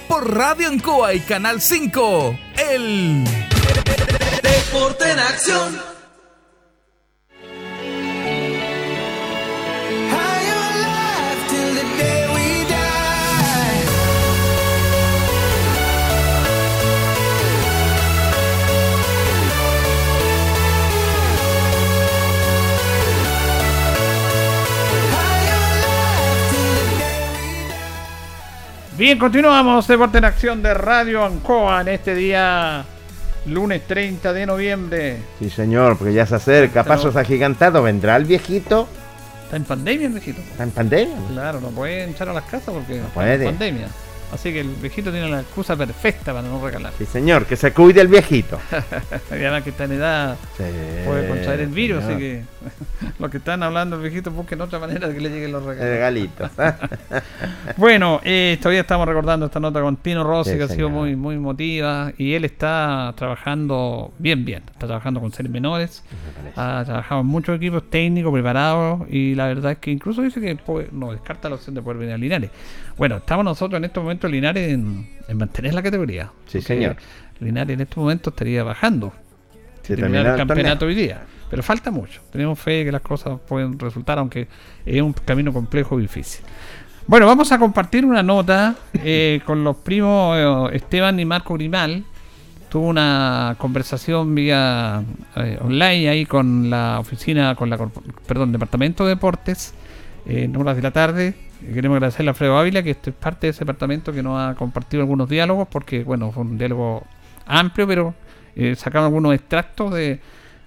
por Radio Ancoa y Canal 5. El Deporte en acción. Bien, continuamos Deporte en Acción de Radio Ancoa en este día lunes 30 de noviembre. Sí, señor, porque ya se acerca. Estamos- Pasos agigantados. ¿Vendrá el viejito? Está en pandemia, el viejito. ¿Está en pandemia? Claro, no pueden echar a las casas porque está puede. en pandemia. Así que el viejito tiene la excusa perfecta para no regalar. Sí, señor, que se cuide el viejito. <laughs> Y además que está en edad Sí, puede contraer el virus, señor. así que <laughs> los que están hablando el viejito busquen otra manera de que le lleguen los regalos. regalito. <laughs> Bueno, eh, todavía estamos recordando esta nota con Tino Rossi, Sí, que ha sido muy, muy emotiva, y él está trabajando bien, bien. Está trabajando con seres menores, ha trabajado en muchos equipos técnicos preparados, y la verdad es que incluso dice que no descarta la opción de poder venir a Linares. Bueno, estamos nosotros en estos momentos Linares en, en mantener la categoría. Sí, señor. Linares en estos momentos estaría bajando. Si terminara el campeonato torneo. hoy día. Pero falta mucho. Tenemos fe de que las cosas pueden resultar, aunque es un camino complejo y difícil. Bueno, vamos a compartir una nota eh, <laughs> con los primos eh, Esteban y Marco Grimal. Tuvo una conversación vía eh, online ahí con la oficina, con la perdón, departamento de deportes en horas de la tarde. Queremos agradecerle a Alfredo Ávila, que es parte de ese departamento que nos ha compartido algunos diálogos, porque bueno, fue un diálogo amplio, pero eh, sacaron algunos extractos de,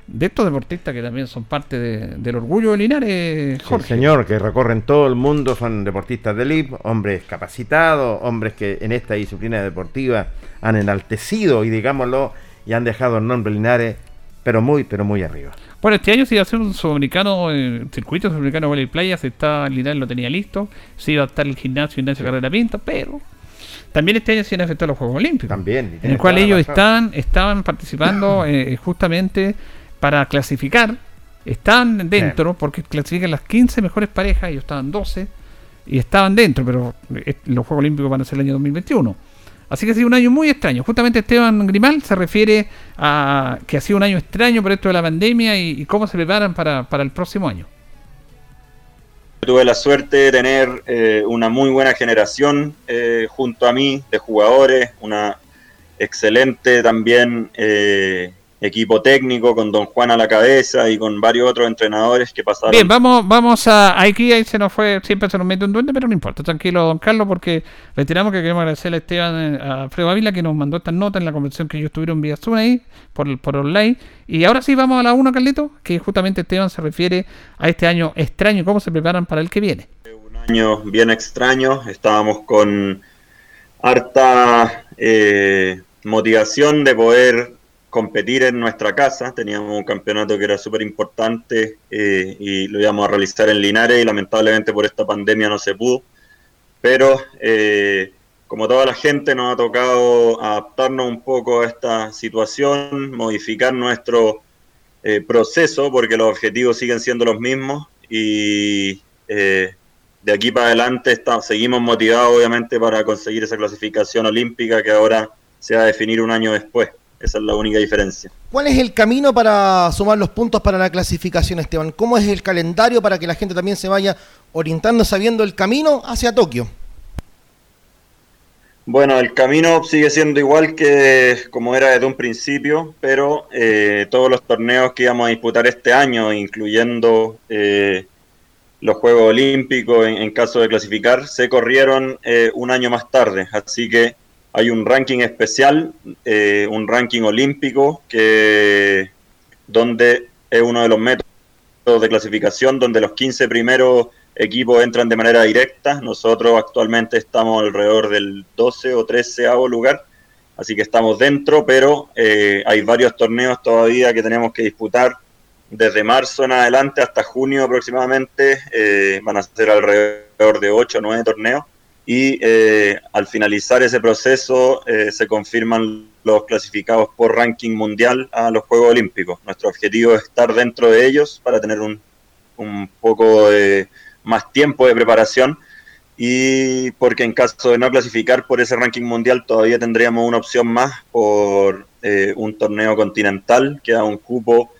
de estos deportistas que también son parte de- del orgullo de Linares, Sí, Jorge. señor, que recorren todo el mundo, son deportistas de elite, hombres capacitados, hombres que en esta disciplina deportiva han enaltecido y digámoslo, y han dejado el nombre Linares, pero muy, pero muy arriba. Bueno, este año se iba a hacer un sudamericano, eh, circuito sudamericano de playa, se estaba, Linares lo tenía listo, se iba a estar el gimnasio, gimnasio Carrera Pinta, pero también este año se iban a efectuar los Juegos Olímpicos. También. en el cual ellos razón. estaban, estaban participando <clears throat> eh, justamente para clasificar, estaban dentro, porque clasifican las 15 mejores parejas, ellos estaban 12, y estaban dentro, pero eh, los Juegos Olímpicos van a ser el año 2021. Así que ha sido un año muy extraño. Justamente Esteban Grimal se refiere a que ha sido un año extraño por esto de la pandemia y, cómo se preparan para, para el próximo año. Tuve la suerte de tener eh, una muy buena generación eh, junto a mí de jugadores, una excelente también eh, equipo técnico con Don Juan a la cabeza y con varios otros entrenadores que pasaron. Bien, vamos, vamos a. Aquí ahí se nos fue, siempre se nos mete un duende, pero no importa, tranquilo, don Carlos, porque reiteramos que queremos agradecerle a Esteban, eh, a Alfredo Ávila, que nos mandó estas notas en la conversación que ellos tuvieron vía Zoom ahí, por, por online. Y ahora sí vamos a la 1, Carlito, que justamente Esteban se refiere a este año extraño y cómo se preparan para el que viene. un año bien extraño. Estábamos con harta eh, motivación de poder competir en nuestra casa. Teníamos un campeonato que era súper importante eh, y lo íbamos a realizar en Linares y lamentablemente por esta pandemia no se pudo. Pero eh, como toda la gente nos ha tocado adaptarnos un poco a esta situación, modificar nuestro eh, proceso porque los objetivos siguen siendo los mismos y eh, de aquí para adelante está- seguimos motivados obviamente para conseguir esa clasificación olímpica que ahora se va a definir un año después. Esa es la única diferencia. ¿Cuál es el camino para sumar los puntos para la clasificación, Esteban? ¿Cómo es el calendario para que la gente también se vaya orientando sabiendo el camino hacia Tokio? Bueno, el camino sigue siendo igual que como era desde un principio, pero eh, todos los torneos que íbamos a disputar este año, incluyendo eh, los Juegos Olímpicos en, en caso de clasificar, se corrieron eh, un año más tarde. Así que hay un ranking especial, eh, un ranking olímpico, que donde es uno de los métodos de clasificación, donde los 15 primeros equipos entran de manera directa. Nosotros actualmente estamos alrededor del 12 o 13 lugar, así que estamos dentro, pero eh, hay varios torneos todavía que tenemos que disputar desde marzo en adelante hasta junio aproximadamente. eh, van a ser alrededor de 8 o 9 torneos. Y eh, al finalizar ese proceso eh, se confirman los clasificados por ranking mundial a los Juegos Olímpicos. Nuestro objetivo es estar dentro de ellos para tener un, un poco de más tiempo de preparación y porque en caso de no clasificar por ese ranking mundial todavía tendríamos una opción más por eh, un torneo continental que da un cupo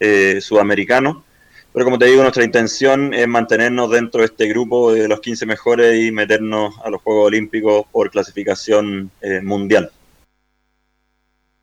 eh, sudamericano. Pero como te digo, nuestra intención es mantenernos dentro de este grupo de los 15 mejores y meternos a los Juegos Olímpicos por clasificación eh, mundial.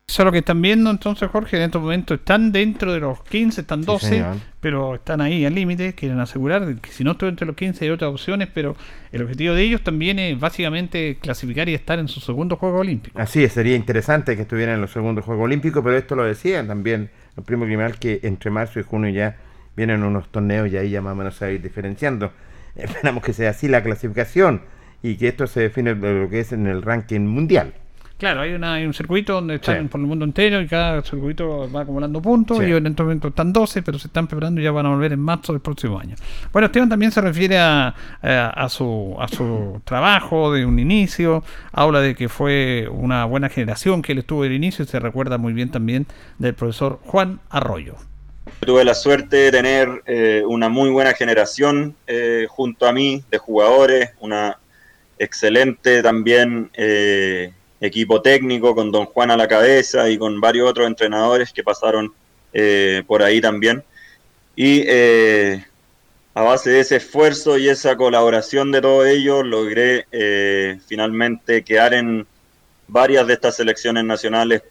Eso es lo que están viendo entonces, Jorge, en estos momentos están dentro de los 15, están 12, señor. pero están ahí al límite, quieren asegurar que si no estoy entre los 15 hay otras opciones, pero el objetivo de ellos también es básicamente clasificar y estar en su segundo Juego Olímpico. Así es, sería interesante que estuvieran en los segundos Juegos Olímpicos, pero esto lo decían también los primos criminal que entre marzo y junio ya vienen unos torneos y ahí ya más o menos se va a ir diferenciando. <laughs> Esperamos que sea así la clasificación y que esto se define lo que es en el ranking mundial. Claro, hay, una, hay un circuito donde están Sí. por el mundo entero y cada circuito va acumulando puntos Sí. y en este momento están 12, pero se están preparando y ya van a volver en marzo del próximo año. Bueno, Esteban también se refiere a, a- a su, a su <laughs> trabajo de un inicio, habla de que fue una buena generación que él estuvo del inicio y se recuerda muy bien también del profesor Juan Arroyo. Tuve la suerte de tener eh, una muy buena generación eh, junto a mí de jugadores, una excelente también eh, equipo técnico con don Juan a la cabeza y con varios otros entrenadores que pasaron eh, por ahí también. Y a base de ese esfuerzo y esa colaboración de todos ellos, logré finalmente quedar en varias de estas selecciones nacionales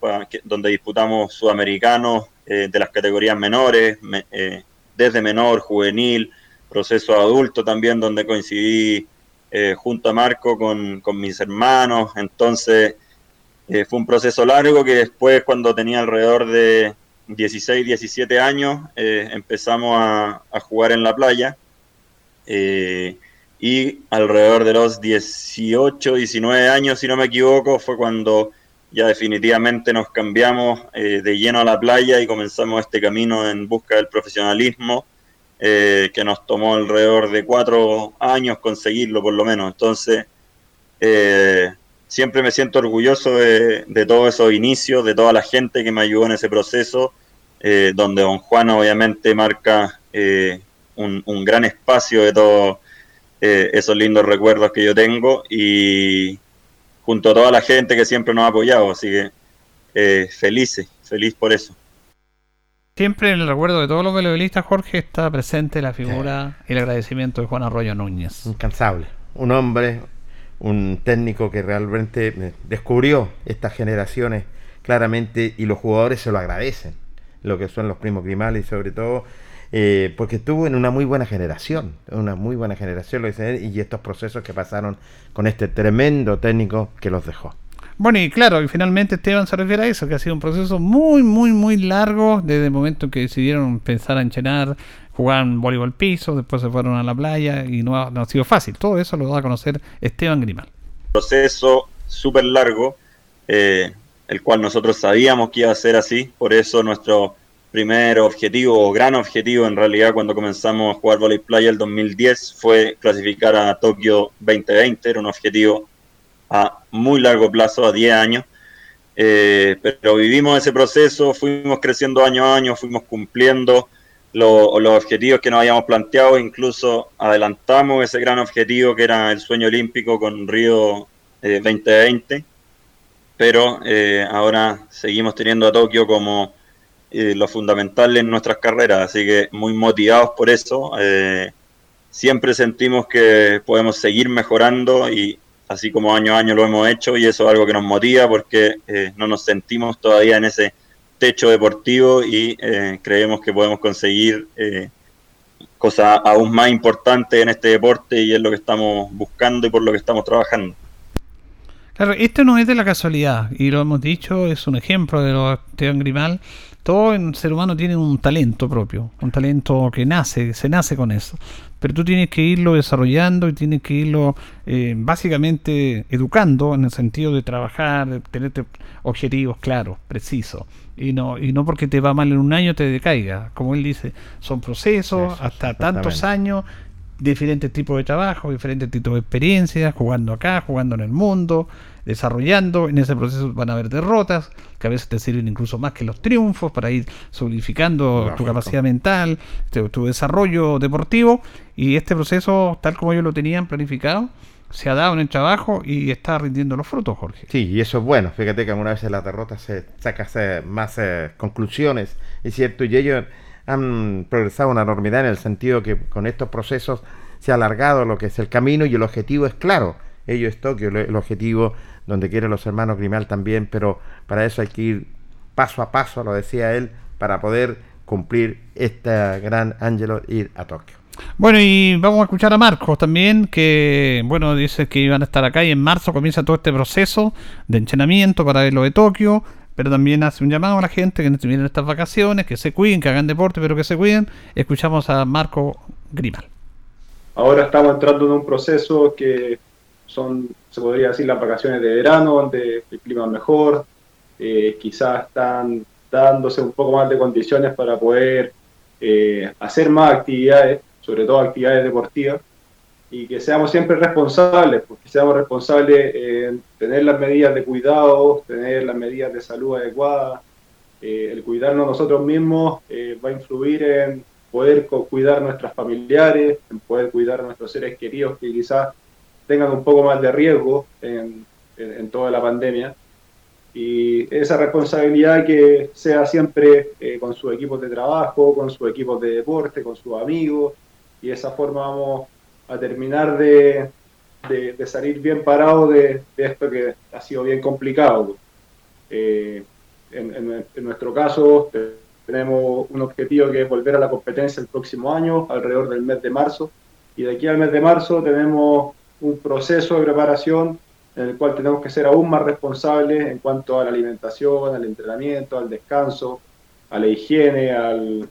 donde disputamos sudamericanos eh, de las categorías menores, me- eh, desde menor, juvenil, proceso adulto también, donde coincidí eh, junto a Marco con, con mis hermanos. Entonces, fue un proceso largo que después, cuando tenía alrededor de 16, 17 años, empezamos a, a jugar en la playa. Y alrededor de los 18, 19 años, si no me equivoco, fue cuando ya definitivamente nos cambiamos eh, de lleno a la playa y comenzamos este camino en busca del profesionalismo, eh, que nos tomó alrededor de cuatro años conseguirlo por lo menos. Entonces, eh, siempre me siento orgulloso de, de todos esos inicios, de toda la gente que me ayudó en ese proceso, donde don Juan obviamente marca un, un gran espacio de todos esos lindos recuerdos que yo tengo y junto a toda la gente que siempre nos ha apoyado, así que eh, felices, feliz por eso. Siempre en el recuerdo de todos los voleibolistas, Jorge, está presente la figura y el agradecimiento de Juan Arroyo Núñez. Incansable. Un hombre, un técnico que realmente eh, descubrió estas generaciones claramente y los jugadores se lo agradecen, lo que son los primos Grimales y sobre todo eh, porque estuvo en una muy buena generación, una muy buena generación, lo dice él, y estos procesos que pasaron con este tremendo técnico que los dejó. Bueno, y claro, y finalmente Esteban se refiere a eso, que ha sido un proceso muy, muy, muy largo desde el momento en que decidieron pensar a enchenar, jugar voleibol piso, después se fueron a la playa y no ha, no ha sido fácil. Todo eso lo da a conocer Esteban Grimal. proceso súper largo, eh, el cual nosotros sabíamos que iba a ser así, por eso nuestro primer objetivo, o gran objetivo en realidad cuando comenzamos a jugar volley playa el 2010 fue clasificar a Tokio 2020, era un objetivo a muy largo plazo, a 10 años, Eh, pero vivimos ese proceso, fuimos creciendo año a año, fuimos cumpliendo lo- los objetivos que nos habíamos planteado, incluso adelantamos ese gran objetivo que era el sueño olímpico con Río eh, 2020, pero eh, ahora seguimos teniendo a Tokio como lo fundamental en nuestras carreras, así que muy motivados por eso. eh, siempre sentimos que podemos seguir mejorando y así como año a año lo hemos hecho y eso es algo que nos motiva porque eh, no nos sentimos todavía en ese techo deportivo y eh, creemos que podemos conseguir cosas aún más importantes en este deporte y es lo que estamos buscando y por lo que estamos trabajando. Claro, esto no es de la casualidad, y lo hemos dicho, es un ejemplo de lo de Esteban Grimal. Todo ser humano tiene un talento propio, un talento que nace, se nace con eso. Pero tú tienes que irlo desarrollando y tienes que irlo eh, básicamente educando en el sentido de trabajar, de tener objetivos claros, precisos. Y no, y no porque te va mal en un año te decaiga. Como él dice, son procesos, Eso, hasta tantos años, diferentes tipos de trabajo, diferentes tipos de experiencias, jugando acá, jugando en el mundo, desarrollando. En ese proceso van a haber derrotas, que a veces te sirven incluso más que los triunfos para ir solidificando tu capacidad mental, tu, tu desarrollo deportivo. Y este proceso, tal como ellos lo tenían planificado, se ha dado en el trabajo y está rindiendo los frutos, Jorge. Sí, y eso es bueno. Fíjate que algunas veces las derrotas se sacan más eh, conclusiones, es cierto, y ellos han progresado una enormidad en el sentido que con estos procesos se ha alargado lo que es el camino y el objetivo es claro. Ello es Tokio, el objetivo donde quieren los hermanos Grimal también, pero para eso hay que ir paso a paso, lo decía él, para poder cumplir este gran Ángelo, ir a Tokio. Bueno, y vamos a escuchar a Marcos también, que, bueno, dice que iban a estar acá y en marzo comienza todo este proceso de entrenamiento para ver lo de Tokio, pero también hace un llamado a la gente que no vienen estas vacaciones, que se cuiden, que hagan deporte, pero que se cuiden. Escuchamos a Marco Grimal. Ahora estamos entrando en un proceso que son, se podría decir, las vacaciones de verano, donde el clima es mejor, eh, quizás están dándose un poco más de condiciones para poder eh, hacer más actividades, sobre todo actividades deportivas, y que seamos siempre responsables, porque seamos responsables en tener las medidas de cuidado, tener las medidas de salud adecuadas, eh, el cuidarnos nosotros mismos va a influir en poder cuidar nuestras familiares, en poder cuidar a nuestros seres queridos que quizás tengan un poco más de riesgo en, en, toda la pandemia. Y esa responsabilidad que sea siempre eh, con sus equipos de trabajo, con sus equipos de deporte, con sus amigos, y de esa forma vamos a terminar de, de, salir bien parados de, de, esto que ha sido bien complicado. Eh, en, en, nuestro caso, tenemos un objetivo que es volver a la competencia el próximo año, alrededor del mes de marzo. Y de aquí al mes de marzo tenemos un proceso de preparación en el cual tenemos que ser aún más responsables en cuanto a la alimentación, al entrenamiento, al descanso, a la higiene, al,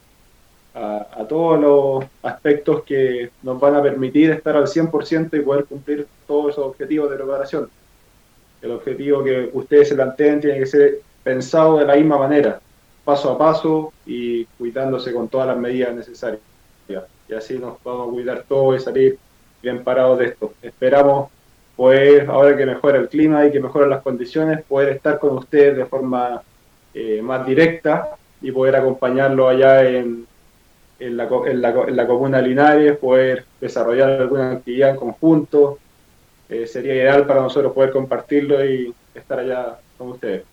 a, todos los aspectos que nos van a permitir estar al 100% y poder cumplir todos esos objetivos de preparación. El objetivo que ustedes se planteen tiene que ser pensado de la misma manera paso a paso y cuidándose con todas las medidas necesarias. Y así nos vamos a cuidar todo y salir bien parados de esto. Esperamos poder, ahora que mejora el clima y que mejoran las condiciones, poder estar con ustedes de forma eh, más directa y poder acompañarlo allá en, en, la, en, la, en la comuna Linares, poder desarrollar alguna actividad en conjunto. Eh, sería ideal para nosotros poder compartirlo y estar allá con ustedes.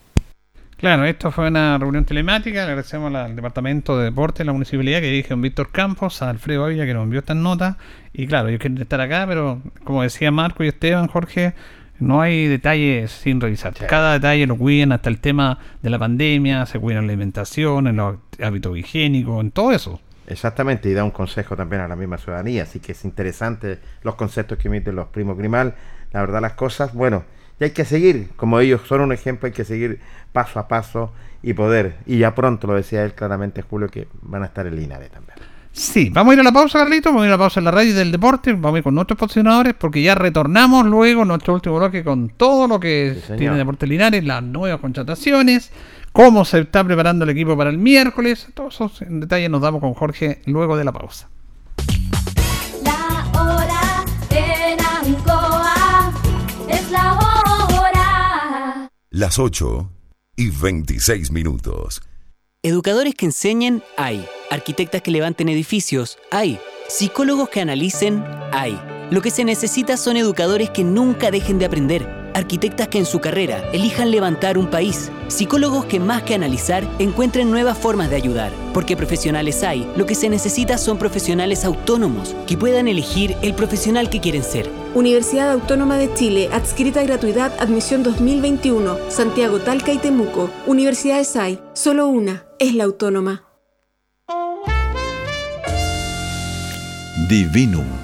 Claro, esto fue una reunión telemática. Le agradecemos al Departamento de Deporte de la Municipalidad que dirige a Víctor Campos, a Alfredo Ávila que nos envió estas notas. Y claro, ellos quieren estar acá, pero como decía Marco y Esteban, Jorge, no hay detalles sin revisar. Cada detalle lo cuidan, hasta el tema de la pandemia, se cuidan la alimentación, en los hábitos higiénicos, en todo eso. Exactamente, y da un consejo también a la misma ciudadanía, así que es interesante los conceptos que emiten los primos Grimal. La verdad, las cosas, bueno, y hay que seguir, como ellos son un ejemplo, hay que seguir paso a paso y poder. Y ya pronto, lo decía él claramente, Julio, que van a estar en Linares también. Sí, vamos a ir a la pausa, Carlito, vamos a ir a la pausa en la radio del deporte, vamos a ir con nuestros posicionadores, porque ya retornamos luego nuestro último bloque con todo lo que tiene Deporte Linares, las nuevas contrataciones, cómo se está preparando el equipo para el miércoles, todos esos detalles nos damos con Jorge luego de la pausa. Las 8 y 26 minutos. Educadores que enseñen, hay. Arquitectas que levanten edificios, hay. Psicólogos que analicen, hay. Lo que se necesita son educadores que nunca dejen de aprender arquitectas que en su carrera elijan levantar un país, psicólogos que más que analizar encuentren nuevas formas de ayudar, porque profesionales hay, lo que se necesita son profesionales autónomos que puedan elegir el profesional que quieren ser. Universidad Autónoma de Chile, adscrita a gratuidad, admisión 2021, Santiago, Talca y Temuco. Universidades hay, solo una, es la autónoma. Divinum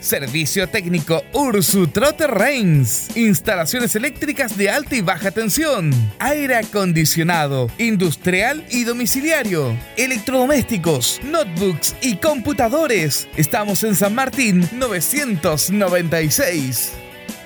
Servicio técnico Ursu Trotter Reigns. Instalaciones eléctricas de alta y baja tensión. Aire acondicionado, industrial y domiciliario. Electrodomésticos, notebooks y computadores. Estamos en San Martín 996.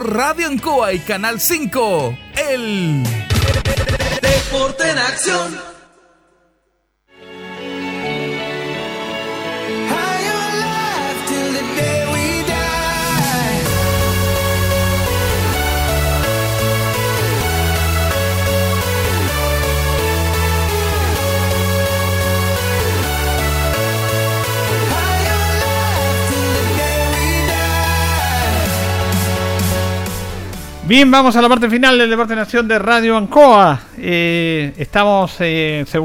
Radio Ancoa y Canal 5. El Deporte en acción. Bien, vamos a la parte final del Deporte Nación de Radio Ancoa. Eh, estamos. Eh, se,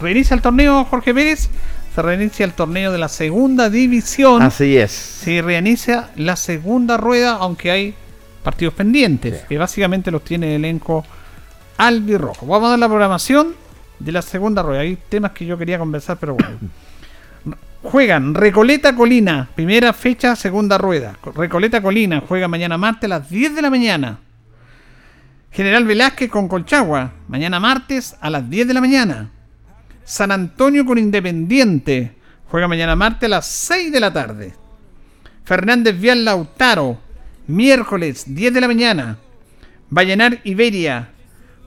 reinicia el torneo, Jorge Pérez. Se reinicia el torneo de la segunda división. Así es. Se reinicia la segunda rueda, aunque hay partidos pendientes, que básicamente los tiene el elenco albirrojo. Vamos a dar la programación de la segunda rueda. Hay temas que yo quería conversar, pero bueno. <coughs> Juegan Recoleta Colina, primera fecha, segunda rueda. Recoleta Colina juega mañana martes a las 10 de la mañana. General Velázquez con Colchagua, mañana martes a las 10 de la mañana. San Antonio con Independiente, juega mañana martes a las 6 de la tarde. Fernández Vial Lautaro, miércoles 10 de la mañana. Vallenar Iberia,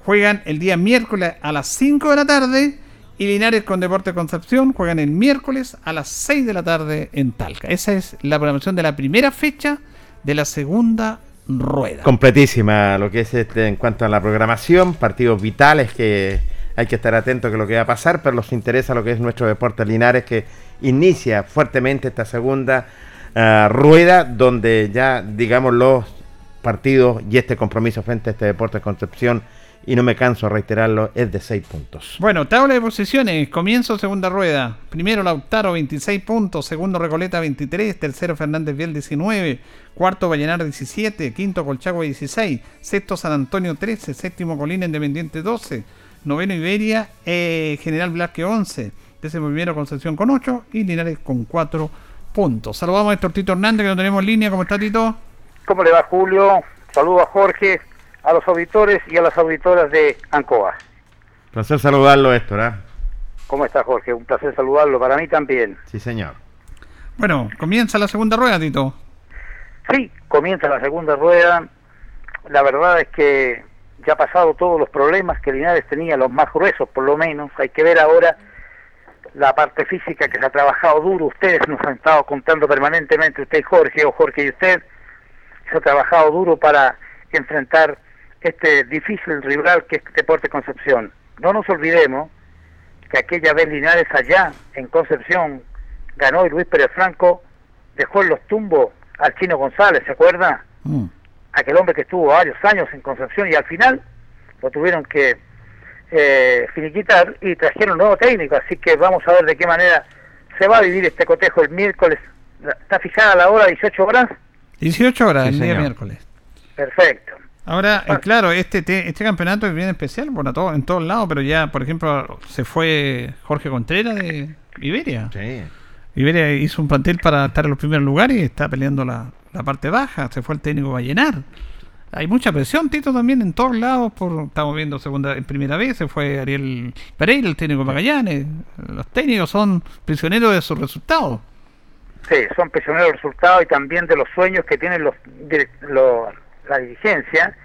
juegan el día miércoles a las 5 de la tarde y Linares con Deporte Concepción juegan el miércoles a las 6 de la tarde en Talca. Esa es la programación de la primera fecha de la segunda rueda. Completísima lo que es este en cuanto a la programación, partidos vitales que hay que estar atento a lo que va a pasar, pero nos interesa lo que es nuestro deporte Linares que inicia fuertemente esta segunda uh, rueda donde ya digamos los partidos y este compromiso frente a este deporte Concepción y no me canso de reiterarlo, es de 6 puntos. Bueno, tabla de posiciones, comienzo segunda rueda. Primero Lautaro 26 puntos, segundo Recoleta 23, tercero Fernández Vial 19, cuarto Vallenar 17, quinto Colchagua 16, sexto San Antonio 13, séptimo Colina Independiente 12, noveno Iberia, eh, General Blasque 11, décimo primero Concepción con 8 y Linares con 4 puntos. Saludamos a Héctor Tito Hernández que lo tenemos en línea. ¿Cómo está Tito? ¿Cómo le va Julio? Saludos a Jorge a los auditores y a las auditoras de ANCOA. Placer saludarlo, Héctor. ¿eh? ¿Cómo está, Jorge? Un placer saludarlo, para mí también. Sí, señor. Bueno, comienza la segunda rueda, Tito. Sí, comienza la segunda rueda. La verdad es que ya ha pasado todos los problemas que Linares tenía, los más gruesos por lo menos. Hay que ver ahora la parte física que se ha trabajado duro. Ustedes nos han estado contando permanentemente, usted Jorge, o Jorge y usted, se ha trabajado duro para enfrentar este difícil rival que es Deporte Concepción. No nos olvidemos que aquella vez Linares allá en Concepción ganó y Luis Pérez Franco dejó en los tumbos al Chino González, ¿se acuerda? Mm. Aquel hombre que estuvo varios años en Concepción y al final lo tuvieron que eh, finiquitar y trajeron un nuevo técnico, así que vamos a ver de qué manera se va a vivir este cotejo el miércoles. ¿Está fijada la hora 18 horas? 18 horas el día miércoles. Perfecto. Ahora, eh, claro, este este campeonato es bien especial, bueno, todo, en todos lados, pero ya, por ejemplo, se fue Jorge Contreras de Iberia. Sí. Iberia hizo un plantel para estar en los primeros lugares y está peleando la, parte baja. Se fue el técnico Vallenar. Hay mucha presión, Tito, también en todos lados. Por, estamos viendo segunda en primera vez. Se fue Ariel Pereira, el técnico Magallanes. Los técnicos son prisioneros de sus resultados. Sí, son prisioneros de los resultados y también de los sueños que tienen los, los la dirigencia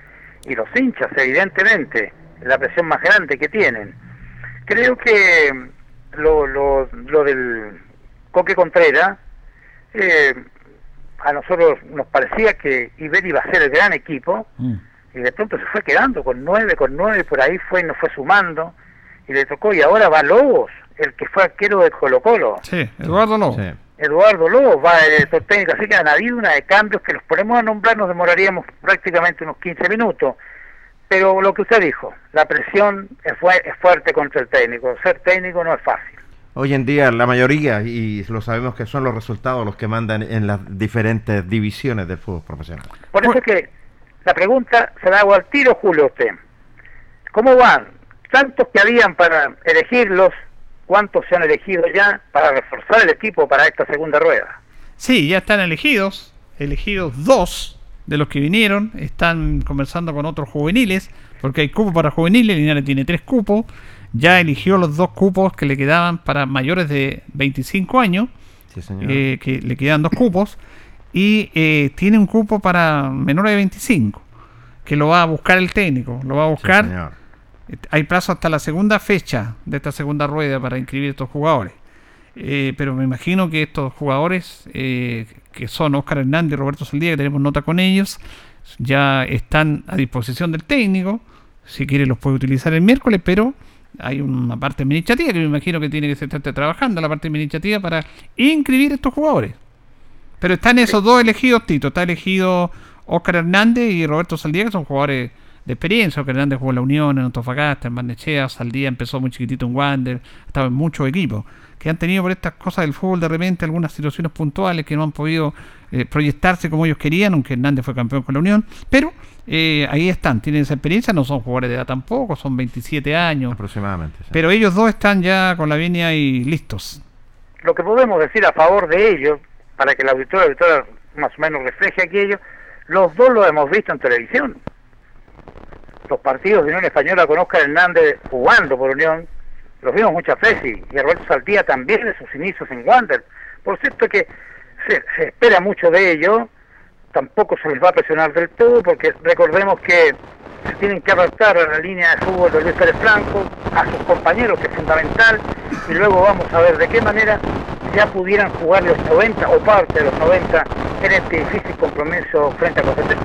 y los hinchas, evidentemente, la presión más grande que tienen. Creo que lo, lo, lo del Coque Contreras, eh, a nosotros nos parecía que Iber iba a ser el gran equipo, mm. y de pronto se fue quedando con nueve, con nueve, por ahí fue, nos fue sumando, y le tocó, y ahora va Lobos, el que fue arquero de Colo Colo. Sí, Eduardo Lobos. Eduardo Lobos va el director técnico, así que han habido una de cambios que los ponemos a nombrar, nos demoraríamos prácticamente unos 15 minutos. Pero lo que usted dijo, la presión es, es fuerte contra el técnico, ser técnico no es fácil. Hoy en día la mayoría, y lo sabemos que son los resultados los que mandan en las diferentes divisiones del fútbol profesional. Por eso es que la pregunta se la hago al tiro, Julio, usted. ¿Cómo van? Tantos que habían para elegirlos, cuántos se han elegido ya para reforzar el equipo para esta segunda rueda. Sí, ya están elegidos, elegidos dos de los que vinieron, están conversando con otros juveniles, porque hay cupo para juveniles, Linares tiene tres cupos, ya eligió los dos cupos que le quedaban para mayores de 25 años, eh, que le quedan dos cupos, y eh, tiene un cupo para menores de 25, que lo va a buscar el técnico, lo va a buscar hay plazo hasta la segunda fecha de esta segunda rueda para inscribir estos jugadores. Eh, pero me imagino que estos jugadores, eh, que son Oscar Hernández y Roberto Saldía, que tenemos nota con ellos, ya están a disposición del técnico. Si quiere, los puede utilizar el miércoles, pero hay una parte administrativa que me imagino que tiene que estar trabajando, la parte administrativa, para inscribir estos jugadores. Pero están esos dos elegidos, Tito. Está elegido Oscar Hernández y Roberto Saldía, que son jugadores de experiencia. que Hernández jugó en la Unión, en Antofagasta, en Bandechea, Saldía empezó muy chiquitito en Wander, estaba en muchos equipos que han tenido por estas cosas del fútbol de repente algunas situaciones puntuales que no han podido eh, proyectarse como ellos querían, aunque Hernández fue campeón con la Unión, pero eh, ahí están, tienen esa experiencia, no son jugadores de edad tampoco, son 27 años aproximadamente. Pero ellos dos están ya con la venia y listos. Lo que podemos decir a favor de ellos, para que la auditoría, más o menos refleje aquello, los dos lo hemos visto en televisión los partidos de Unión Española con Oscar Hernández jugando por Unión, los vimos muchas veces, y Roberto Saltía también en sus inicios en Wander. Por cierto que se, espera mucho de ellos, tampoco se les va a presionar del todo, porque recordemos que se tienen que adaptar a la línea de fútbol de Luis Pérez Franco, a sus compañeros, que es fundamental, y luego vamos a ver de qué manera ya pudieran jugar los 90 o parte de los 90 en este difícil compromiso frente a Concepción.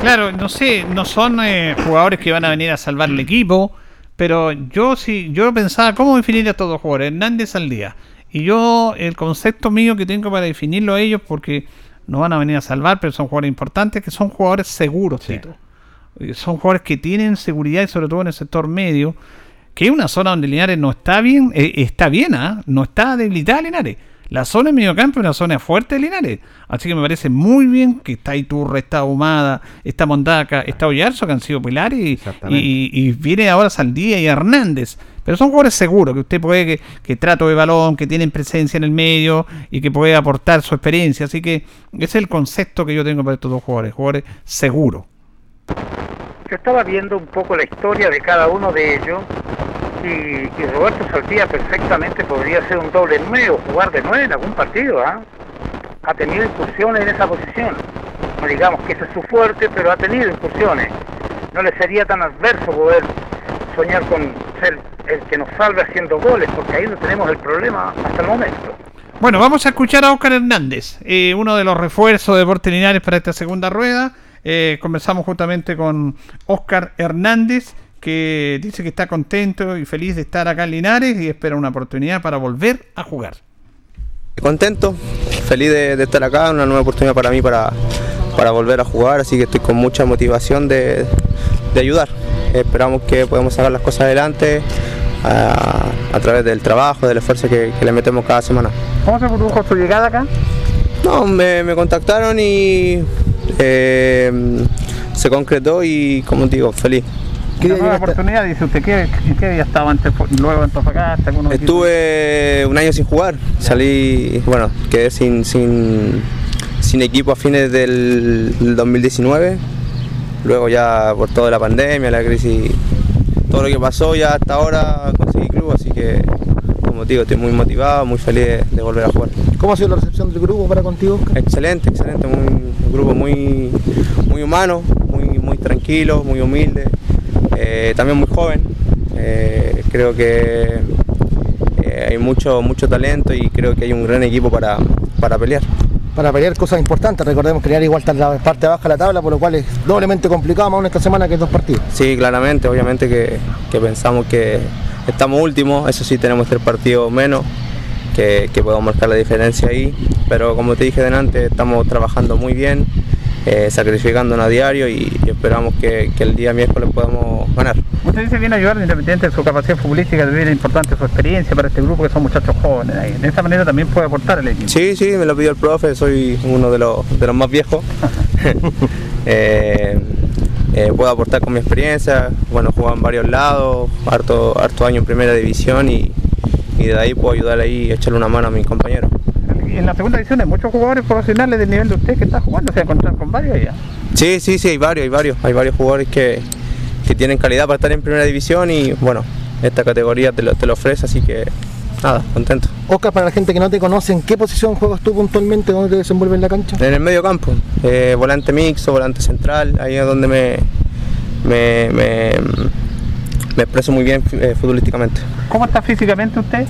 Claro, no sé, no son eh, jugadores que van a venir a salvar el equipo, pero yo sí, yo pensaba cómo definir a estos dos jugadores, Hernández al día. Y yo, el concepto mío que tengo para definirlo a ellos, porque no van a venir a salvar, pero son jugadores importantes, que son jugadores seguros, Tito. Eh, Son jugadores que tienen seguridad y sobre todo en el sector medio, que es una zona donde Linares no está bien, eh, está bien, ¿ah? no está debilitada Linares. La zona en mediocampo es una zona fuerte de Linares. Así que me parece muy bien que está Iturre, está Humada, está Mondaca, está Ollarzo, que han sido pilares, y, y, y viene ahora Saldía y Hernández. Pero son jugadores seguros, que usted puede, que, que trato de balón, que tienen presencia en el medio y que puede aportar su experiencia. Así que ese es el concepto que yo tengo para estos dos jugadores, jugadores seguros. Yo estaba viendo un poco la historia de cada uno de ellos y, y Roberto Saldía perfectamente podría ser un doble nueve o jugar de nueve en algún partido. ¿ah? Ha tenido incursiones en esa posición. No digamos que ese es su fuerte, pero ha tenido incursiones. No le sería tan adverso poder soñar con ser el que nos salve haciendo goles, porque ahí no tenemos el problema hasta el momento. Bueno, vamos a escuchar a Oscar Hernández, eh, uno de los refuerzos de Deportes Linares para esta segunda rueda. Eh, conversamos justamente con Oscar Hernández, que dice que está contento y feliz de estar acá en Linares y espera una oportunidad para volver a jugar. Contento, feliz de, de estar acá, una nueva oportunidad para mí para, para volver a jugar, así que estoy con mucha motivación de, de ayudar. Esperamos que podamos sacar las cosas adelante a, a través del trabajo, del esfuerzo que, que le metemos cada semana. ¿Cómo se produjo su llegada acá? No, me, me contactaron y eh, se concretó y como digo, feliz. Una nueva oportunidad, dice usted, ¿qué, ¿en qué día estaba antes, luego en Antofagasta? Estuve un año sin jugar, salí, bueno, quedé sin, sin, sin equipo a fines del, del 2019, luego ya por toda la pandemia, la crisis, todo lo que pasó ya hasta ahora conseguí club, así que como te digo, estoy muy motivado, muy feliz de, de volver a jugar. ¿Cómo ha sido la recepción del grupo para contigo, Oscar? Excelente, excelente, muy- un grupo muy, muy humano, muy, muy tranquilo, muy humilde, eh, también muy joven. Eh, creo que eh, hay mucho, mucho talento y creo que hay un gran equipo para, para pelear. Para pelear cosas importantes, recordemos que igual está en la parte baja de la tabla, por lo cual es doblemente complicado más aún esta semana que dos partidos. Sí, claramente, obviamente que, que pensamos que estamos últimos, eso sí tenemos tres partidos menos, que, que podemos marcar la diferencia ahí, pero como te dije delante, estamos trabajando muy bien, eh, sacrificándonos a diario y, y esperamos que, que el día miércoles podamos ganar. Usted dice que viene a ayudar independiente de su capacidad futbolística, es importante su experiencia para este grupo que son muchachos jóvenes. ahí. De esa manera también puede aportar el equipo. Sí, sí, me lo pidió el profe, soy uno de los, de los más viejos. <laughs> <laughs> Eh, eh, puedo aportar con mi experiencia, bueno, juego en varios lados, harto, harto año en primera división y, y de ahí puedo ayudar ahí y echarle una mano a mis compañeros. En la segunda división hay muchos jugadores profesionales del nivel de usted que está jugando, se encontrar con varios ya. Sí, sí, sí, hay varios, hay varios, hay varios jugadores que, que tienen calidad para estar en primera división y bueno, esta categoría te lo, te lo ofrece, así que nada, contento. Oscar, para la gente que no te conoce, ¿en qué posición juegas tú puntualmente? ¿Dónde te desenvuelves en la cancha? En el medio campo, eh, volante mixto, volante central, ahí es donde me, me, me, me expreso muy bien eh, futbolísticamente. ¿Cómo está físicamente usted?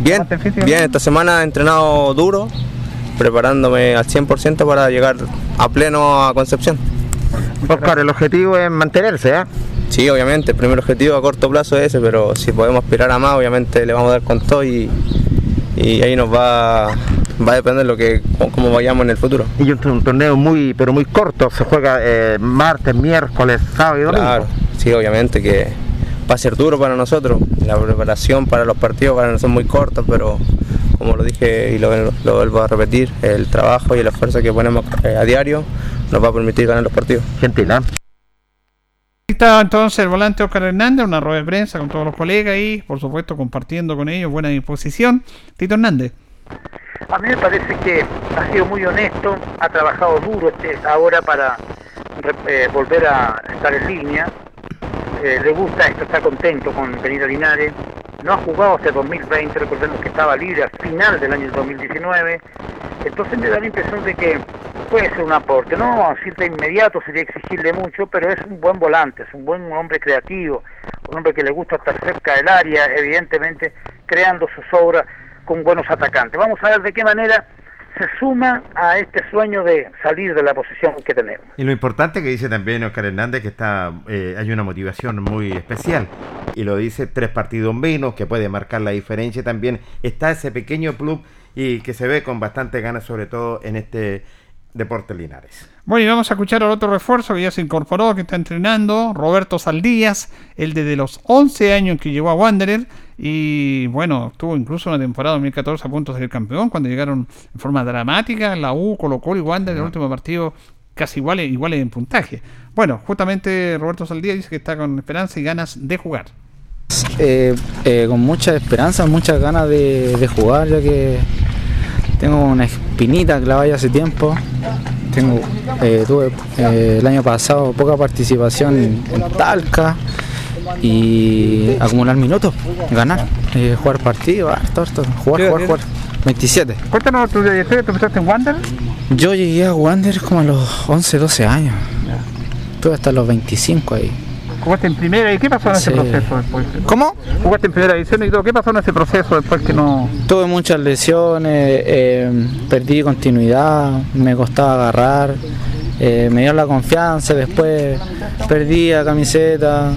Bien, bien, esta semana he entrenado duro, preparándome al 100% para llegar a pleno a Concepción. Oscar, el objetivo es mantenerse, ¿eh? Sí, obviamente, el primer objetivo a corto plazo es ese, pero si podemos aspirar a más, obviamente le vamos a dar con todo y, y ahí nos va, va a depender lo que cómo vayamos en el futuro. Y un, un torneo muy, pero muy corto, se juega eh, martes, miércoles, sábado y domingo. Claro, sí, obviamente que va a ser duro para nosotros. La preparación para los partidos van a ser muy cortos, pero como lo dije y lo, lo vuelvo a repetir, el trabajo y el esfuerzo que ponemos eh, a diario nos va a permitir ganar los partidos. Gentil, ¿eh? Está entonces el volante Oscar Hernández, una rueda de prensa con todos los colegas y, por supuesto, compartiendo con ellos buena disposición. Tito Hernández. A mí me parece que ha sido muy honesto, ha trabajado duro este, ahora para eh, volver a estar en línea. Eh, le gusta esto, está contento con venir a Linares. No ha jugado hasta el 2020, recordemos que estaba libre al final del año 2019. Entonces me da la impresión de que puede ser un aporte, no decir de inmediato sería exigirle mucho, pero es un buen volante, es un buen hombre creativo, un hombre que le gusta estar cerca del área, evidentemente creando sus obras con buenos atacantes. Vamos a ver de qué manera se suma a este sueño de salir de la posición que tenemos. Y lo importante que dice también Oscar Hernández que está eh, hay una motivación muy especial y lo dice tres partidos menos que puede marcar la diferencia también está ese pequeño club y que se ve con bastante ganas sobre todo en este deporte Linares. Bueno, y vamos a escuchar al otro refuerzo que ya se incorporó, que está entrenando, Roberto Saldías, el desde los 11 años que llegó a Wanderer y bueno, tuvo incluso una temporada 2014 a punto de ser campeón cuando llegaron en forma dramática la U, Colo Colo y Wanderer, el último partido casi iguales, iguales en puntaje. Bueno, justamente Roberto Saldías dice que está con esperanza y ganas de jugar. Eh, eh, con mucha esperanza, muchas ganas de, de jugar, ya que tengo una espinita clavada ya hace tiempo. Tengo, eh, tuve el año pasado poca participación en, en Talca y acumular minutos, ganar, eh, jugar partidos, harto, harto, jugar, jugar, jugar. 27. Cuéntanos tu trayectoria, ¿tú empezaste en Wander? Yo llegué a Wander como a los 11, 12 años. Estuve hasta los 25 ahí. ¿Jugaste en primera y qué pasó en ese proceso después? ¿Cómo? ¿Jugaste en primera división y todo? ¿Qué pasó en ese proceso después que no...? Tuve muchas lesiones, eh, perdí continuidad, me costaba agarrar, eh, me dio la confianza, después perdí la camiseta,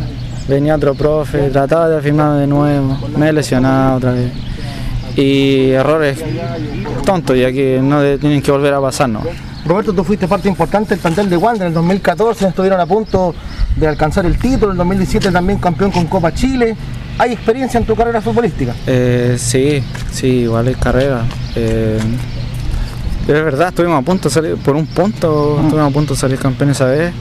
venía otro profe, trataba de afirmar de nuevo, me he lesionado otra vez. Y errores tontos, ya que no tienen que volver a pasar, ¿no? Roberto, tú fuiste parte importante del plantel de Wander en el 2014, estuvieron a punto de alcanzar el título, en el 2017 también campeón con Copa Chile. ¿Hay experiencia en tu carrera futbolística? Eh, sí, sí, igual es carrera. Eh, es verdad, estuvimos a punto de salir, por un punto, estuvimos a punto de salir campeones esa vez.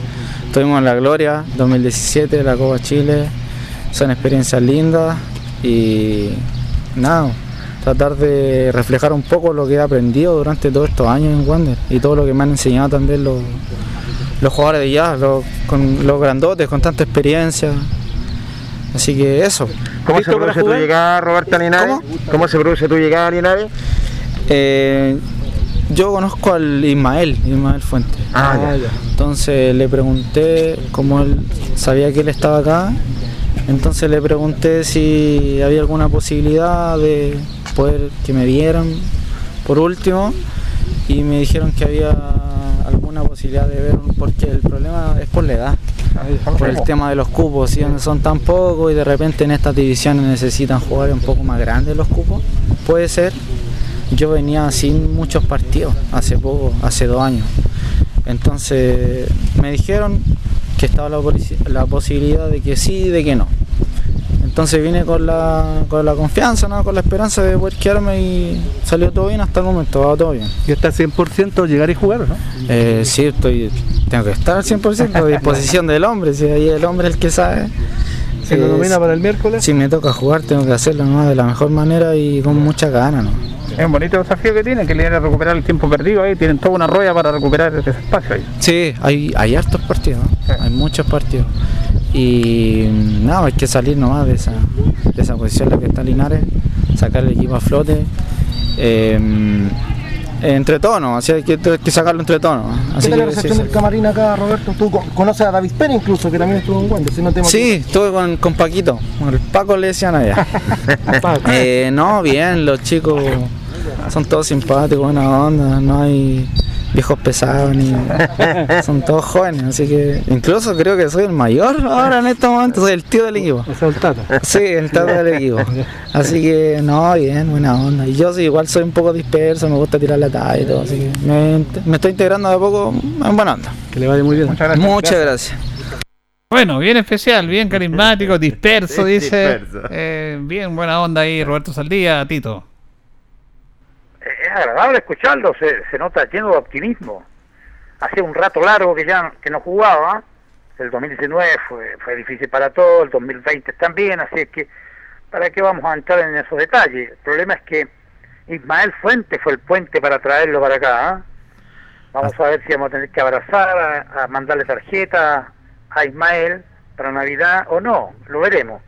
Estuvimos en la Gloria 2017, la Copa Chile. Son experiencias lindas y nada, tratar de reflejar un poco lo que he aprendido durante todos estos años en Wander y todo lo que me han enseñado también los, los jugadores de ya, los, con, los grandotes, con tanta experiencia. Así que eso. ¿Cómo se produce tu llegada, Roberto Linares? ¿Cómo? se produce tu llegada, Linares? Eh, yo conozco al Ismael, Ismael Fuentes. Ah, ya. Entonces le pregunté, como él sabía que él estaba acá, entonces le pregunté si había alguna posibilidad de poder que me vieran por último y me dijeron que había alguna posibilidad de ver, un- porque el problema es por la edad, por el tema de los cupos, si son tan pocos y de repente en estas divisiones necesitan jugar un poco más grandes los cupos, puede ser. Yo venía sin muchos partidos, hace poco, hace dos años. Entonces me dijeron que estaba la, posibilidad de que sí y de que no. Entonces vine con la, con la confianza, ¿no? con la esperanza de poder quedarme y salió todo bien hasta el momento, va todo bien. ¿Y está 100% llegar y jugar, no? Eh, sí, estoy, tengo que estar al 100% a disposición del hombre, si ahí el hombre es el que sabe. ¿Se lo Eh, nomina para el miércoles? Si me toca jugar, tengo que hacerlo ¿no? de la mejor manera y con mucha ganas. ¿no? Es un bonito desafío que tienen, que le viene a recuperar el tiempo perdido ahí, tienen toda una rueda para recuperar ese espacio ahí. Sí, hay, hay hartos partidos, ¿no? hay muchos partidos. Y nada, hay que salir nomás de esa, de esa posición en la que está Linares, sacar el equipo a flote. eh, entre todos, ¿no? Así hay que, hay que sacarlo entre todos. ¿no? ¿Qué Así tal la recepción sí. del camarín acá, Roberto? Tú con- conoces a David Pérez incluso, que también estuvo en Wander, si no te Sí, estuve con, con Paquito, con el Paco le decían allá. <laughs> Eh, no, bien, los chicos <laughs> son todos simpáticos, buena onda, no hay viejos pesados ni <laughs> son todos jóvenes, así que incluso creo que soy el mayor ahora en este momento, soy el tío del equipo. el tata. Sí, el tata del equipo. Así que no, bien, buena onda. Y yo sí, igual soy un poco disperso, me gusta tirar la talla y todo, así que me, me estoy integrando de a poco en buena onda. Que le vaya muy bien. Muchas Muchas gracias. Bueno, bien especial, bien carismático, <laughs> disperso, Sí, dice. disperso. Eh, bien buena onda ahí, Roberto Saldía, Tito. Es agradable escucharlo, se, se nota lleno de optimismo. Hacía un rato largo que ya que no jugaba, el 2019 fue, fue difícil para todos, el 2020 también, así es que, ¿para qué vamos a entrar en esos detalles? El problema es que Ismael Fuentes fue el puente para traerlo para acá. ¿ah? Vamos a ver si vamos a tener que abrazar, a, a mandarle tarjeta a Ismael para Navidad o no, lo veremos.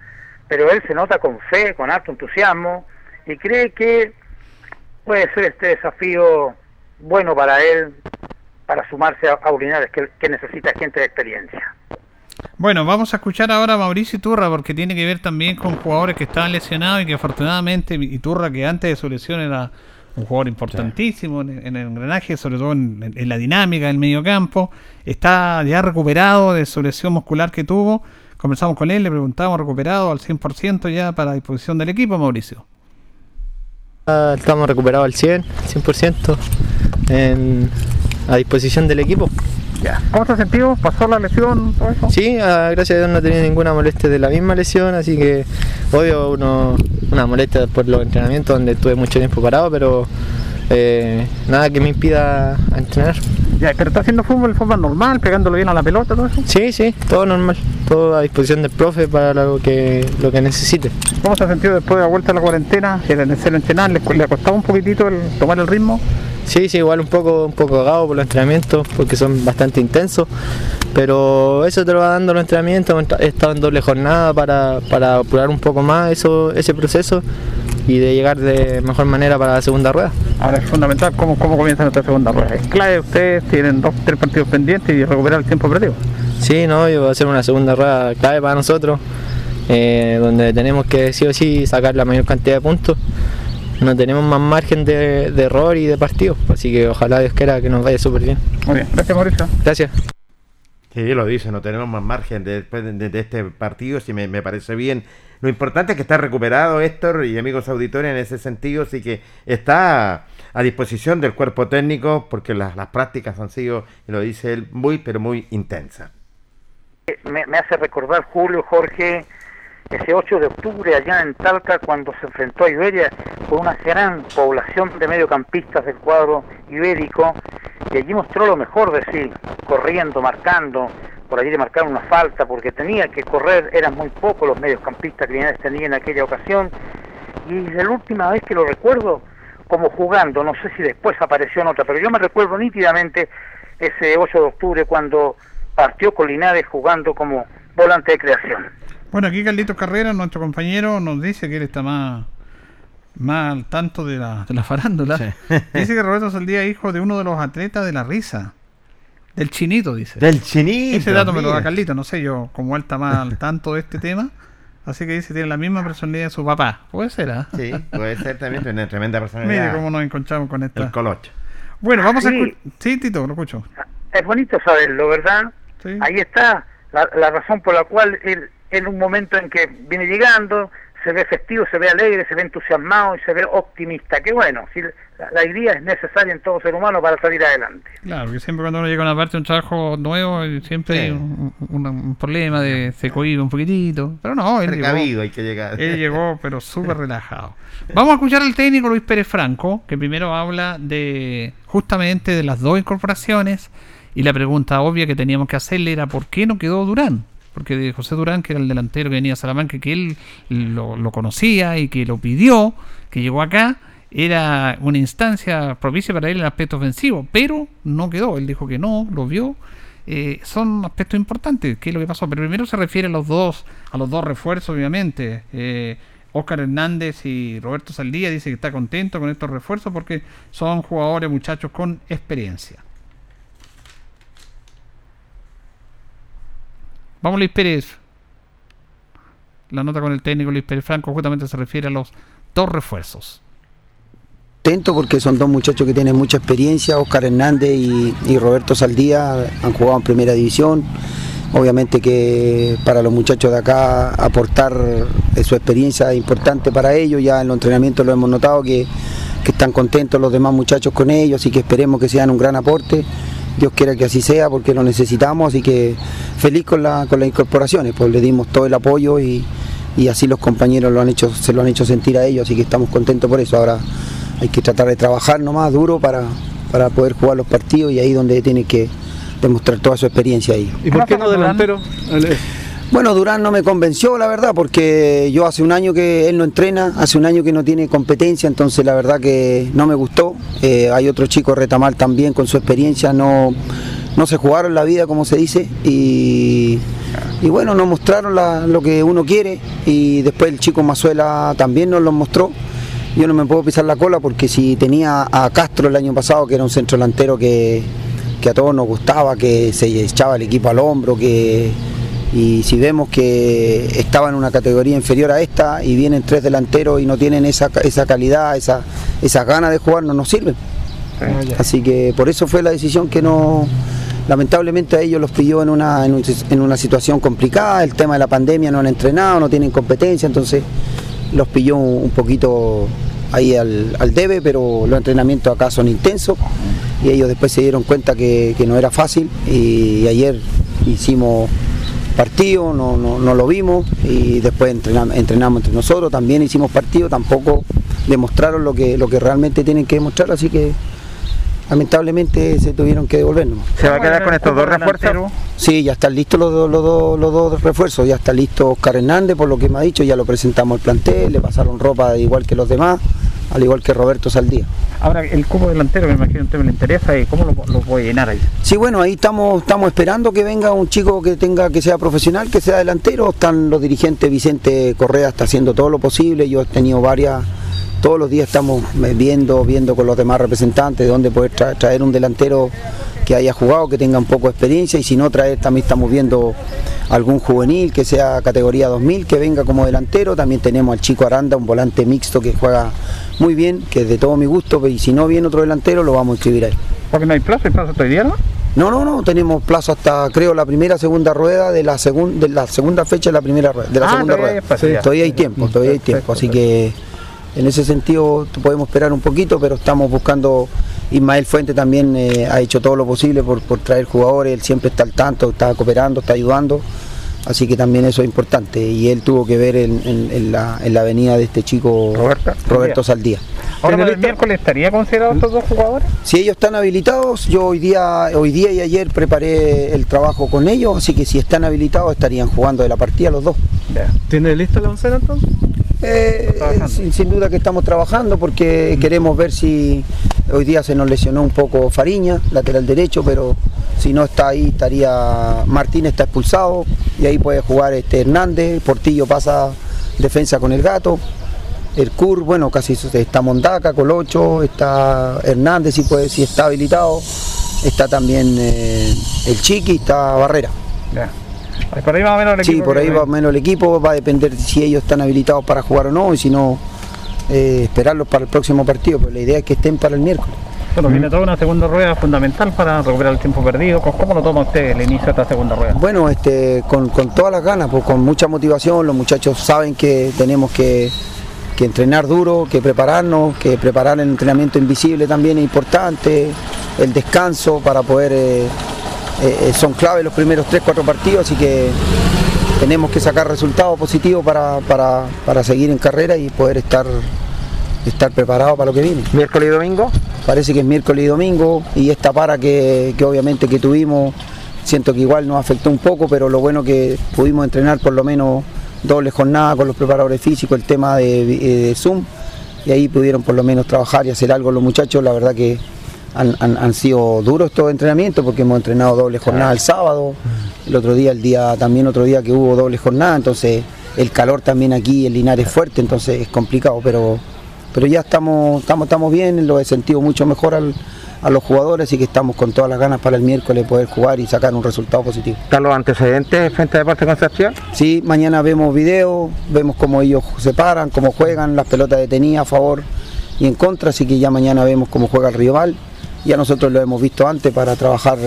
Pero él se nota con fe, con alto entusiasmo y cree que puede ser este desafío bueno para él, para sumarse a, a Linares, que, que necesita gente de experiencia. Bueno, vamos a escuchar ahora a Mauricio Iturra porque tiene que ver también con jugadores que estaban lesionados y que afortunadamente Iturra, que antes de su lesión era un jugador importantísimo en, en el engranaje, sobre todo en, en la dinámica del medio campo, está ya recuperado de su lesión muscular que tuvo. Conversamos con él, le preguntamos, recuperado al 100% ya para disposición del equipo, Mauricio. Estamos recuperados al 100, 100% en, a disposición del equipo. ¿Cómo se ha sentido? ¿Pasó la lesión? Todo eso? Sí, ah, gracias a Dios no he tenido ninguna molestia de la misma lesión, así que obvio uno, una molestia por los entrenamientos donde estuve mucho tiempo parado, pero eh, nada que me impida entrenar. Ya, pero está haciendo fútbol, fútbol normal, pegándolo bien a la pelota, todo eso. Sí, sí, todo normal, todo a disposición del profe para lo que, lo que necesite. ¿Cómo se ha sentido después de la vuelta a la cuarentena? ¿Era necesario entrenar? ¿Le, le ha costado un poquitito el tomar el ritmo? Sí, sí, igual un poco, un poco agado por los entrenamientos, porque son bastante intensos, pero eso te lo va dando los entrenamientos, he estado en doble jornada para, para apurar un poco más eso, ese proceso y de llegar de mejor manera para la segunda rueda. Ahora es fundamental cómo, cómo comienza nuestra segunda rueda. Es clave, ustedes tienen dos, tres partidos pendientes y recuperar el tiempo perdido. Sí, no, yo voy a hacer una segunda rueda clave para nosotros, eh, donde tenemos que sí o sí sacar la mayor cantidad de puntos. No tenemos más margen de, de error y de partido, así que ojalá Dios quiera que nos vaya súper bien. Muy bien, gracias Mauricio. Gracias. Sí, lo dice, no tenemos más margen de- después de, de- de este partido, si me, me parece bien. Lo importante es que está recuperado Héctor y amigos auditores en ese sentido, sí que está a disposición del cuerpo técnico porque las, las prácticas han sido, y lo dice él, muy, pero muy intensas. me, me hace recordar Julio, Jorge, ese 8 de octubre allá en Talca cuando se enfrentó a Iberia con una gran población de mediocampistas del cuadro ibérico y allí mostró lo mejor de sí, corriendo, marcando, por allí le marcaron una falta porque tenía que correr, eran muy pocos los mediocampistas que Linares tenía en aquella ocasión y es la última vez que lo recuerdo como jugando, no sé si después apareció en otra, pero yo me recuerdo nítidamente ese 8 de octubre cuando partió con Linares jugando como volante de creación. Bueno, aquí Carlitos Carrera, nuestro compañero, nos dice que él está más, más al tanto de la, de la farándula. <laughs> Dice que Roberto Saldía es hijo de uno de los atletas de la risa. Del chinito, dice. Del chinito. Ese dato me lo da. Carlito, no sé yo, como él está más al <laughs> tanto de este tema. Así que dice tiene la misma personalidad de su papá. Puede ser, ¿ah? Sí, puede ser también, tiene tremenda Mire personalidad. cómo nos encontramos con esta. El colocho. Bueno, vamos a Sí. escuchar. Sí, Tito, lo escucho. Es bonito saberlo, ¿verdad? Ahí está la, la razón por la cual él, en un momento en que viene llegando, se ve festivo, se ve alegre, se ve entusiasmado y se ve optimista. Qué bueno, si la, la alegría es necesaria en todo ser humano para salir adelante. Claro, que siempre cuando uno llega a una parte de un trabajo nuevo, eh, siempre hay un, un- un problema de se cohibe un poquitito. Pero no, él Precavido llegó, hay que llegar. él llegó, <laughs> pero súper relajado. Vamos a escuchar al técnico Luis Pérez Franco, que primero habla de justamente de las dos incorporaciones. Y la pregunta obvia que teníamos que hacerle era: ¿por qué no quedó Durán? Porque José Durán, que era el delantero que venía a Salamanca, que él lo, conocía y que lo pidió, que llegó acá, era una instancia propicia para él en el aspecto ofensivo, pero no quedó. Él dijo que no, lo vio. Eh, son aspectos importantes. ¿Qué es lo que pasó? Pero primero se refiere a los dos, a los dos refuerzos, obviamente. Eh, Oscar Hernández y Roberto Saldía dice que está contento con estos refuerzos porque son jugadores, muchachos con experiencia. Vamos Luis Pérez. La nota con el técnico Luis Pérez Franco justamente se refiere a los dos refuerzos. porque son dos muchachos que tienen mucha experiencia, Oscar Hernández y, Roberto Saldía han jugado en primera división. Obviamente que para los muchachos de acá aportar su experiencia es importante para ellos, ya en los entrenamientos lo hemos notado que, que están contentos los demás muchachos con ellos y que esperemos que sean un gran aporte. Dios quiera que así sea porque lo necesitamos, así que feliz con, la, con las incorporaciones, pues le dimos todo el apoyo y, y así los compañeros lo han hecho, se lo han hecho sentir a ellos, así que estamos contentos por eso. Ahora hay que tratar de trabajar nomás duro para, para poder jugar los partidos y ahí donde tiene que demostrar toda su experiencia ahí. ¿Y por qué no delantero? Bueno, Durán no me convenció, la verdad, porque yo hace un año que él no entrena, hace un año que no tiene competencia, entonces la verdad que no me gustó. Eh, hay otro chico, Retamal, también con su experiencia, no, no se jugaron la vida, como se dice, y, y bueno, nos mostraron lo que uno quiere, y después el chico Mazuela también nos lo mostró. Yo no me puedo pisar la cola porque si tenía a Castro el año pasado, que era un centro delantero que, que a todos nos gustaba, que se echaba el equipo al hombro, que y si vemos que estaba en una categoría inferior a esta y vienen tres delanteros y no tienen esa, esa calidad, esa, esas ganas de jugar, no nos sirven. Así que por eso fue la decisión que no, lamentablemente a ellos los pilló en una, en, un- en una situación complicada, el tema de la pandemia no han entrenado, no tienen competencia, entonces los pilló un, un poquito ahí al, al debe, pero los entrenamientos acá son intensos y ellos después se dieron cuenta que, que no era fácil y, ayer hicimos partido, no, no, no lo vimos y después entrenam- entrenamos entre nosotros, también hicimos partido, tampoco demostraron lo que, lo que realmente tienen que demostrar, así que lamentablemente se tuvieron que devolvernos. ¿Se va a quedar con estos dos refuerzos? Sí, ya están listos los, dos- los, dos- los dos refuerzos, ya está listo Oscar Hernández, por lo que me ha dicho, ya lo presentamos al plantel, le pasaron ropa igual que los demás, al igual que Roberto Saldía. Ahora, el cubo delantero, me imagino usted le interesa, ¿y ¿cómo lo, lo voy a llenar ahí? Sí, bueno, ahí estamos, estamos esperando que venga un chico que tenga, que sea profesional, que sea delantero. Están los dirigentes, Vicente Correa está haciendo todo lo posible. Yo he tenido varias, todos los días estamos eh, viendo, viendo con los demás representantes de dónde poder tra- traer un delantero que haya jugado, que tenga un poco de experiencia y si no traer también estamos viendo algún juvenil que sea categoría 2000 que venga como delantero. También tenemos al chico Aranda, un volante mixto que juega muy bien, que es de todo mi gusto, y si no viene otro delantero lo vamos a inscribir ahí. Porque no hay plazo, hay plazo hasta hoy día, ¿no? No, no, no, tenemos plazo hasta creo la primera segunda rueda de la segunda de la segunda fecha de la primera rueda, de la Ah, segunda todavía rueda. todavía hay tiempo, todavía hay tiempo, así que en ese sentido podemos esperar un poquito, pero estamos buscando Ismael Fuente también eh, ha hecho todo lo posible por, por traer jugadores, él siempre está al tanto, está cooperando, está ayudando, así que también eso es importante y él tuvo que ver en, en- en la, en la venida de este chico Roberto, Saldía. Ahora, para el miércoles, ¿estaría considerado estos dos jugadores? Si ellos están habilitados, yo hoy día, hoy día y ayer preparé el trabajo con ellos, así que si están habilitados estarían jugando de la partida los dos. ¿Tiene lista la oncena entonces? Eh, sin, sin duda que estamos trabajando porque queremos ver si hoy día se nos lesionó un poco Fariña, lateral derecho, pero si no está ahí estaría Martínez está expulsado y ahí puede jugar este Hernández, Portillo pasa defensa con el gato. El Cur, bueno, casi está Mondaca, Colocho, está Hernández si puede, si está habilitado, está también eh, el Chiqui, está Barrera. Por ahí o menos el Sí, equipo por que ahí va menos el equipo, va a depender si ellos están habilitados para jugar o no, y si no, eh, esperarlos para el próximo partido, pero la idea es que estén para el miércoles. Bueno, viene toda una segunda rueda fundamental para recuperar el tiempo perdido. ¿Cómo cómo lo toma usted el inicio de esta segunda rueda? Bueno, este, con, con todas las ganas, pues, con mucha motivación, los muchachos saben que tenemos que, que entrenar duro, que prepararnos, que preparar el entrenamiento invisible también es importante, el descanso para poder, eh, eh, son clave los primeros 3-4 partidos, así que tenemos que sacar resultados positivos para, para, para seguir en carrera y poder estar, estar preparados para lo que viene. ¿Miércoles y domingo? Parece que es miércoles y domingo y esta para que, que obviamente que tuvimos, siento que igual nos afectó un poco, pero lo bueno que pudimos entrenar por lo menos doble jornada con los preparadores físicos, el tema de, eh, de Zoom, y ahí pudieron por lo menos trabajar y hacer algo los muchachos, la verdad que han, han- han sido duros estos entrenamientos porque hemos entrenado doble jornada el sábado, el otro día, el día, también otro día que hubo doble jornada, entonces el calor también aquí en Linares es fuerte, entonces es complicado, pero pero ya estamos, estamos, estamos bien, lo he sentido mucho mejor al- a los jugadores y que estamos con todas las ganas para el miércoles poder jugar y sacar un resultado positivo. ¿Están los antecedentes frente a Deportes Concepción? Sí, mañana vemos videos, vemos cómo ellos se paran, cómo juegan, las pelotas detenidas a favor y en contra, así que ya mañana vemos cómo juega el rival. Ya nosotros lo hemos visto antes para trabajar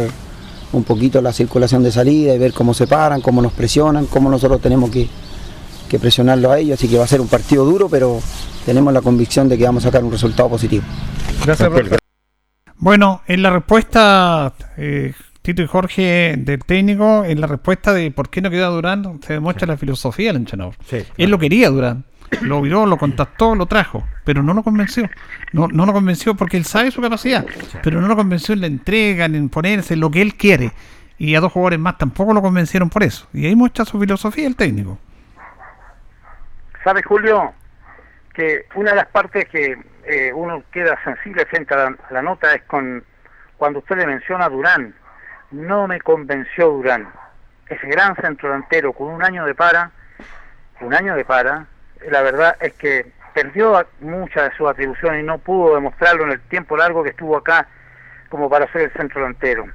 un poquito la circulación de salida y ver cómo se paran, cómo nos presionan, cómo nosotros tenemos que, que presionarlo a ellos, así que va a ser un partido duro, pero tenemos la convicción de que vamos a sacar un resultado positivo. Gracias, profesor. Bueno, en la respuesta, eh, Tito y Jorge, del técnico, en la respuesta de por qué no queda Durán, se demuestra la filosofía del entrenador. Él lo quería Durán, lo miró, lo contactó, lo trajo, pero no lo convenció. No, no lo convenció porque él sabe su capacidad, pero no lo convenció en la entrega, en ponerse, en lo que él quiere. Y a dos jugadores más tampoco lo convencieron por eso. Y ahí muestra su filosofía el técnico. ¿Sabe, Julio? Que una de las partes que eh, uno queda sensible frente a la, a la nota es con cuando usted le menciona a Durán. No me convenció Durán. Ese gran centro delantero con un año de para, un año de para, la verdad es que perdió muchas de sus atribuciones y no pudo demostrarlo en el tiempo largo que estuvo acá como para ser el centro delantero.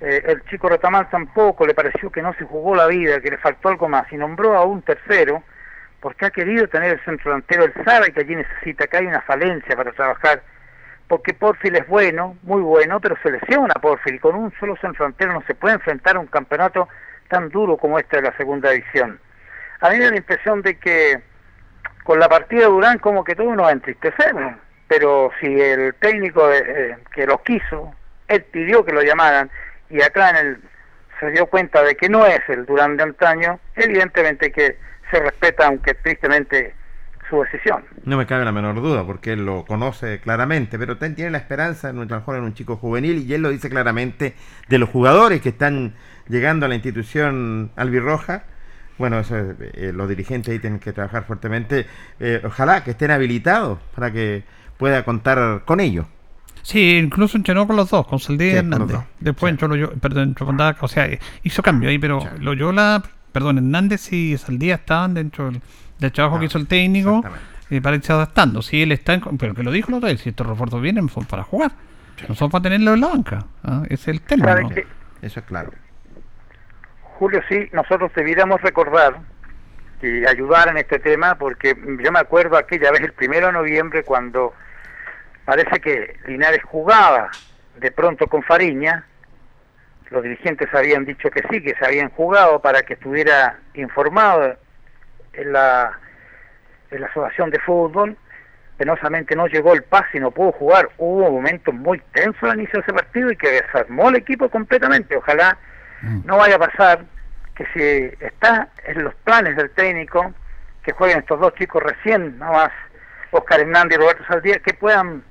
eh, el chico Retamán tampoco le pareció que no se jugó la vida, que le faltó algo más, y nombró a un tercero, porque ha querido tener el centro delantero, él sabe que allí necesita, que hay una falencia para trabajar, porque Porfil es bueno, muy bueno, pero se lesiona Porfil, y con un solo centro delantero no se puede enfrentar un campeonato tan duro como este de la segunda división. A mí me da la impresión de que con la partida de Durán como que todo nos entristecemos, pero si el técnico eh, que lo quiso, él pidió que lo llamaran, y acá en el se dio cuenta de que no es el Durán de antaño, evidentemente que se respeta, aunque tristemente, su decisión. No me cabe la menor duda, porque él lo conoce claramente, pero tiene la esperanza, en un, mejor en un chico juvenil, y él lo dice claramente, de los jugadores que están llegando a la institución albirroja. Bueno, eso, eh, los dirigentes ahí tienen que trabajar fuertemente. Eh, ojalá que estén habilitados para que pueda contar con ellos. Sí, incluso entrenó con los dos, con Saldía y Hernández. Después entró Loyola, perdón, entró con o sea, hizo cambio ahí, pero Loyola, perdón, Hernández y Saldía estaban dentro del, trabajo que hizo el técnico eh, para irse adaptando. Si él está, pero que lo dijo la otra vez, si estos refuerzos vienen son para jugar, no son para tenerlo en la banca. ¿ah? Es el tema. Eso es claro. Julio, sí, nosotros debiéramos recordar y ayudar en este tema, porque yo me acuerdo aquella vez, el primero de noviembre, cuando parece que Linares jugaba de pronto con Fariña, los dirigentes habían dicho que sí, que se habían jugado para que estuviera informado en la, en la asociación de fútbol, penosamente no llegó el pase y no pudo jugar, hubo momentos muy tensos al inicio de ese partido y que desarmó el equipo completamente, ojalá. No vaya a pasar que si está en los planes del técnico que jueguen estos dos chicos recién, nada más Oscar Hernández y Roberto Saldía, que puedan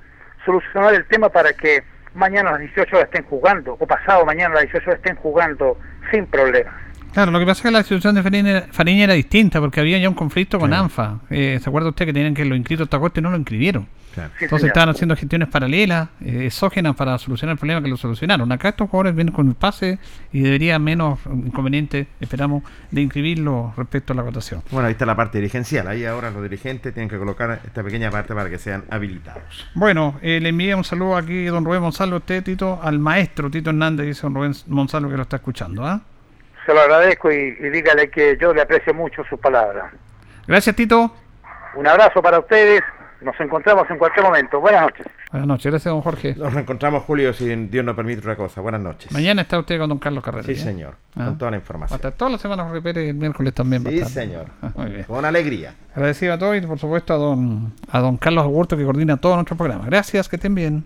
solucionar el tema para que mañana a las 18 horas estén jugando, o pasado mañana a las 18 horas estén jugando sin problemas. Claro, lo que pasa es que la situación de Fariña, era distinta, porque había ya un conflicto con ANFA. Eh, ¿Se acuerda usted que tenían que lo inscritos esta coste y no lo inscribieron? Entonces estaban haciendo gestiones paralelas, eh, exógenas para solucionar el problema que lo solucionaron. Acá estos jugadores vienen con el pase y debería menos inconveniente, esperamos, de inscribirlo respecto a la votación. Bueno, ahí está la parte dirigencial. Ahí ahora los dirigentes tienen que colocar esta pequeña parte para que sean habilitados. Bueno, eh, le envié un saludo aquí, don Rubén Gonzalo, usted, Tito, al maestro Tito Hernández, dice don Rubén Gonzalo que lo está escuchando. ¿ah? Se lo agradezco y, y dígale que yo le aprecio mucho sus palabras. Gracias, Tito. Un abrazo para ustedes nos encontramos en cualquier momento. Buenas noches. Buenas noches, gracias, don Jorge. Nos reencontramos, Julio, si Dios nos permite otra cosa. Buenas noches. Mañana está usted con don Carlos Carrera. Sí, ¿eh? señor, con ah. toda la información. Hasta todas las semanas repite el miércoles también. Sí, señor. Muy bien. Con alegría. Agradecido a todos y, por supuesto, a don, a don Carlos Augusto, que coordina todo nuestro programa. Gracias, que estén bien.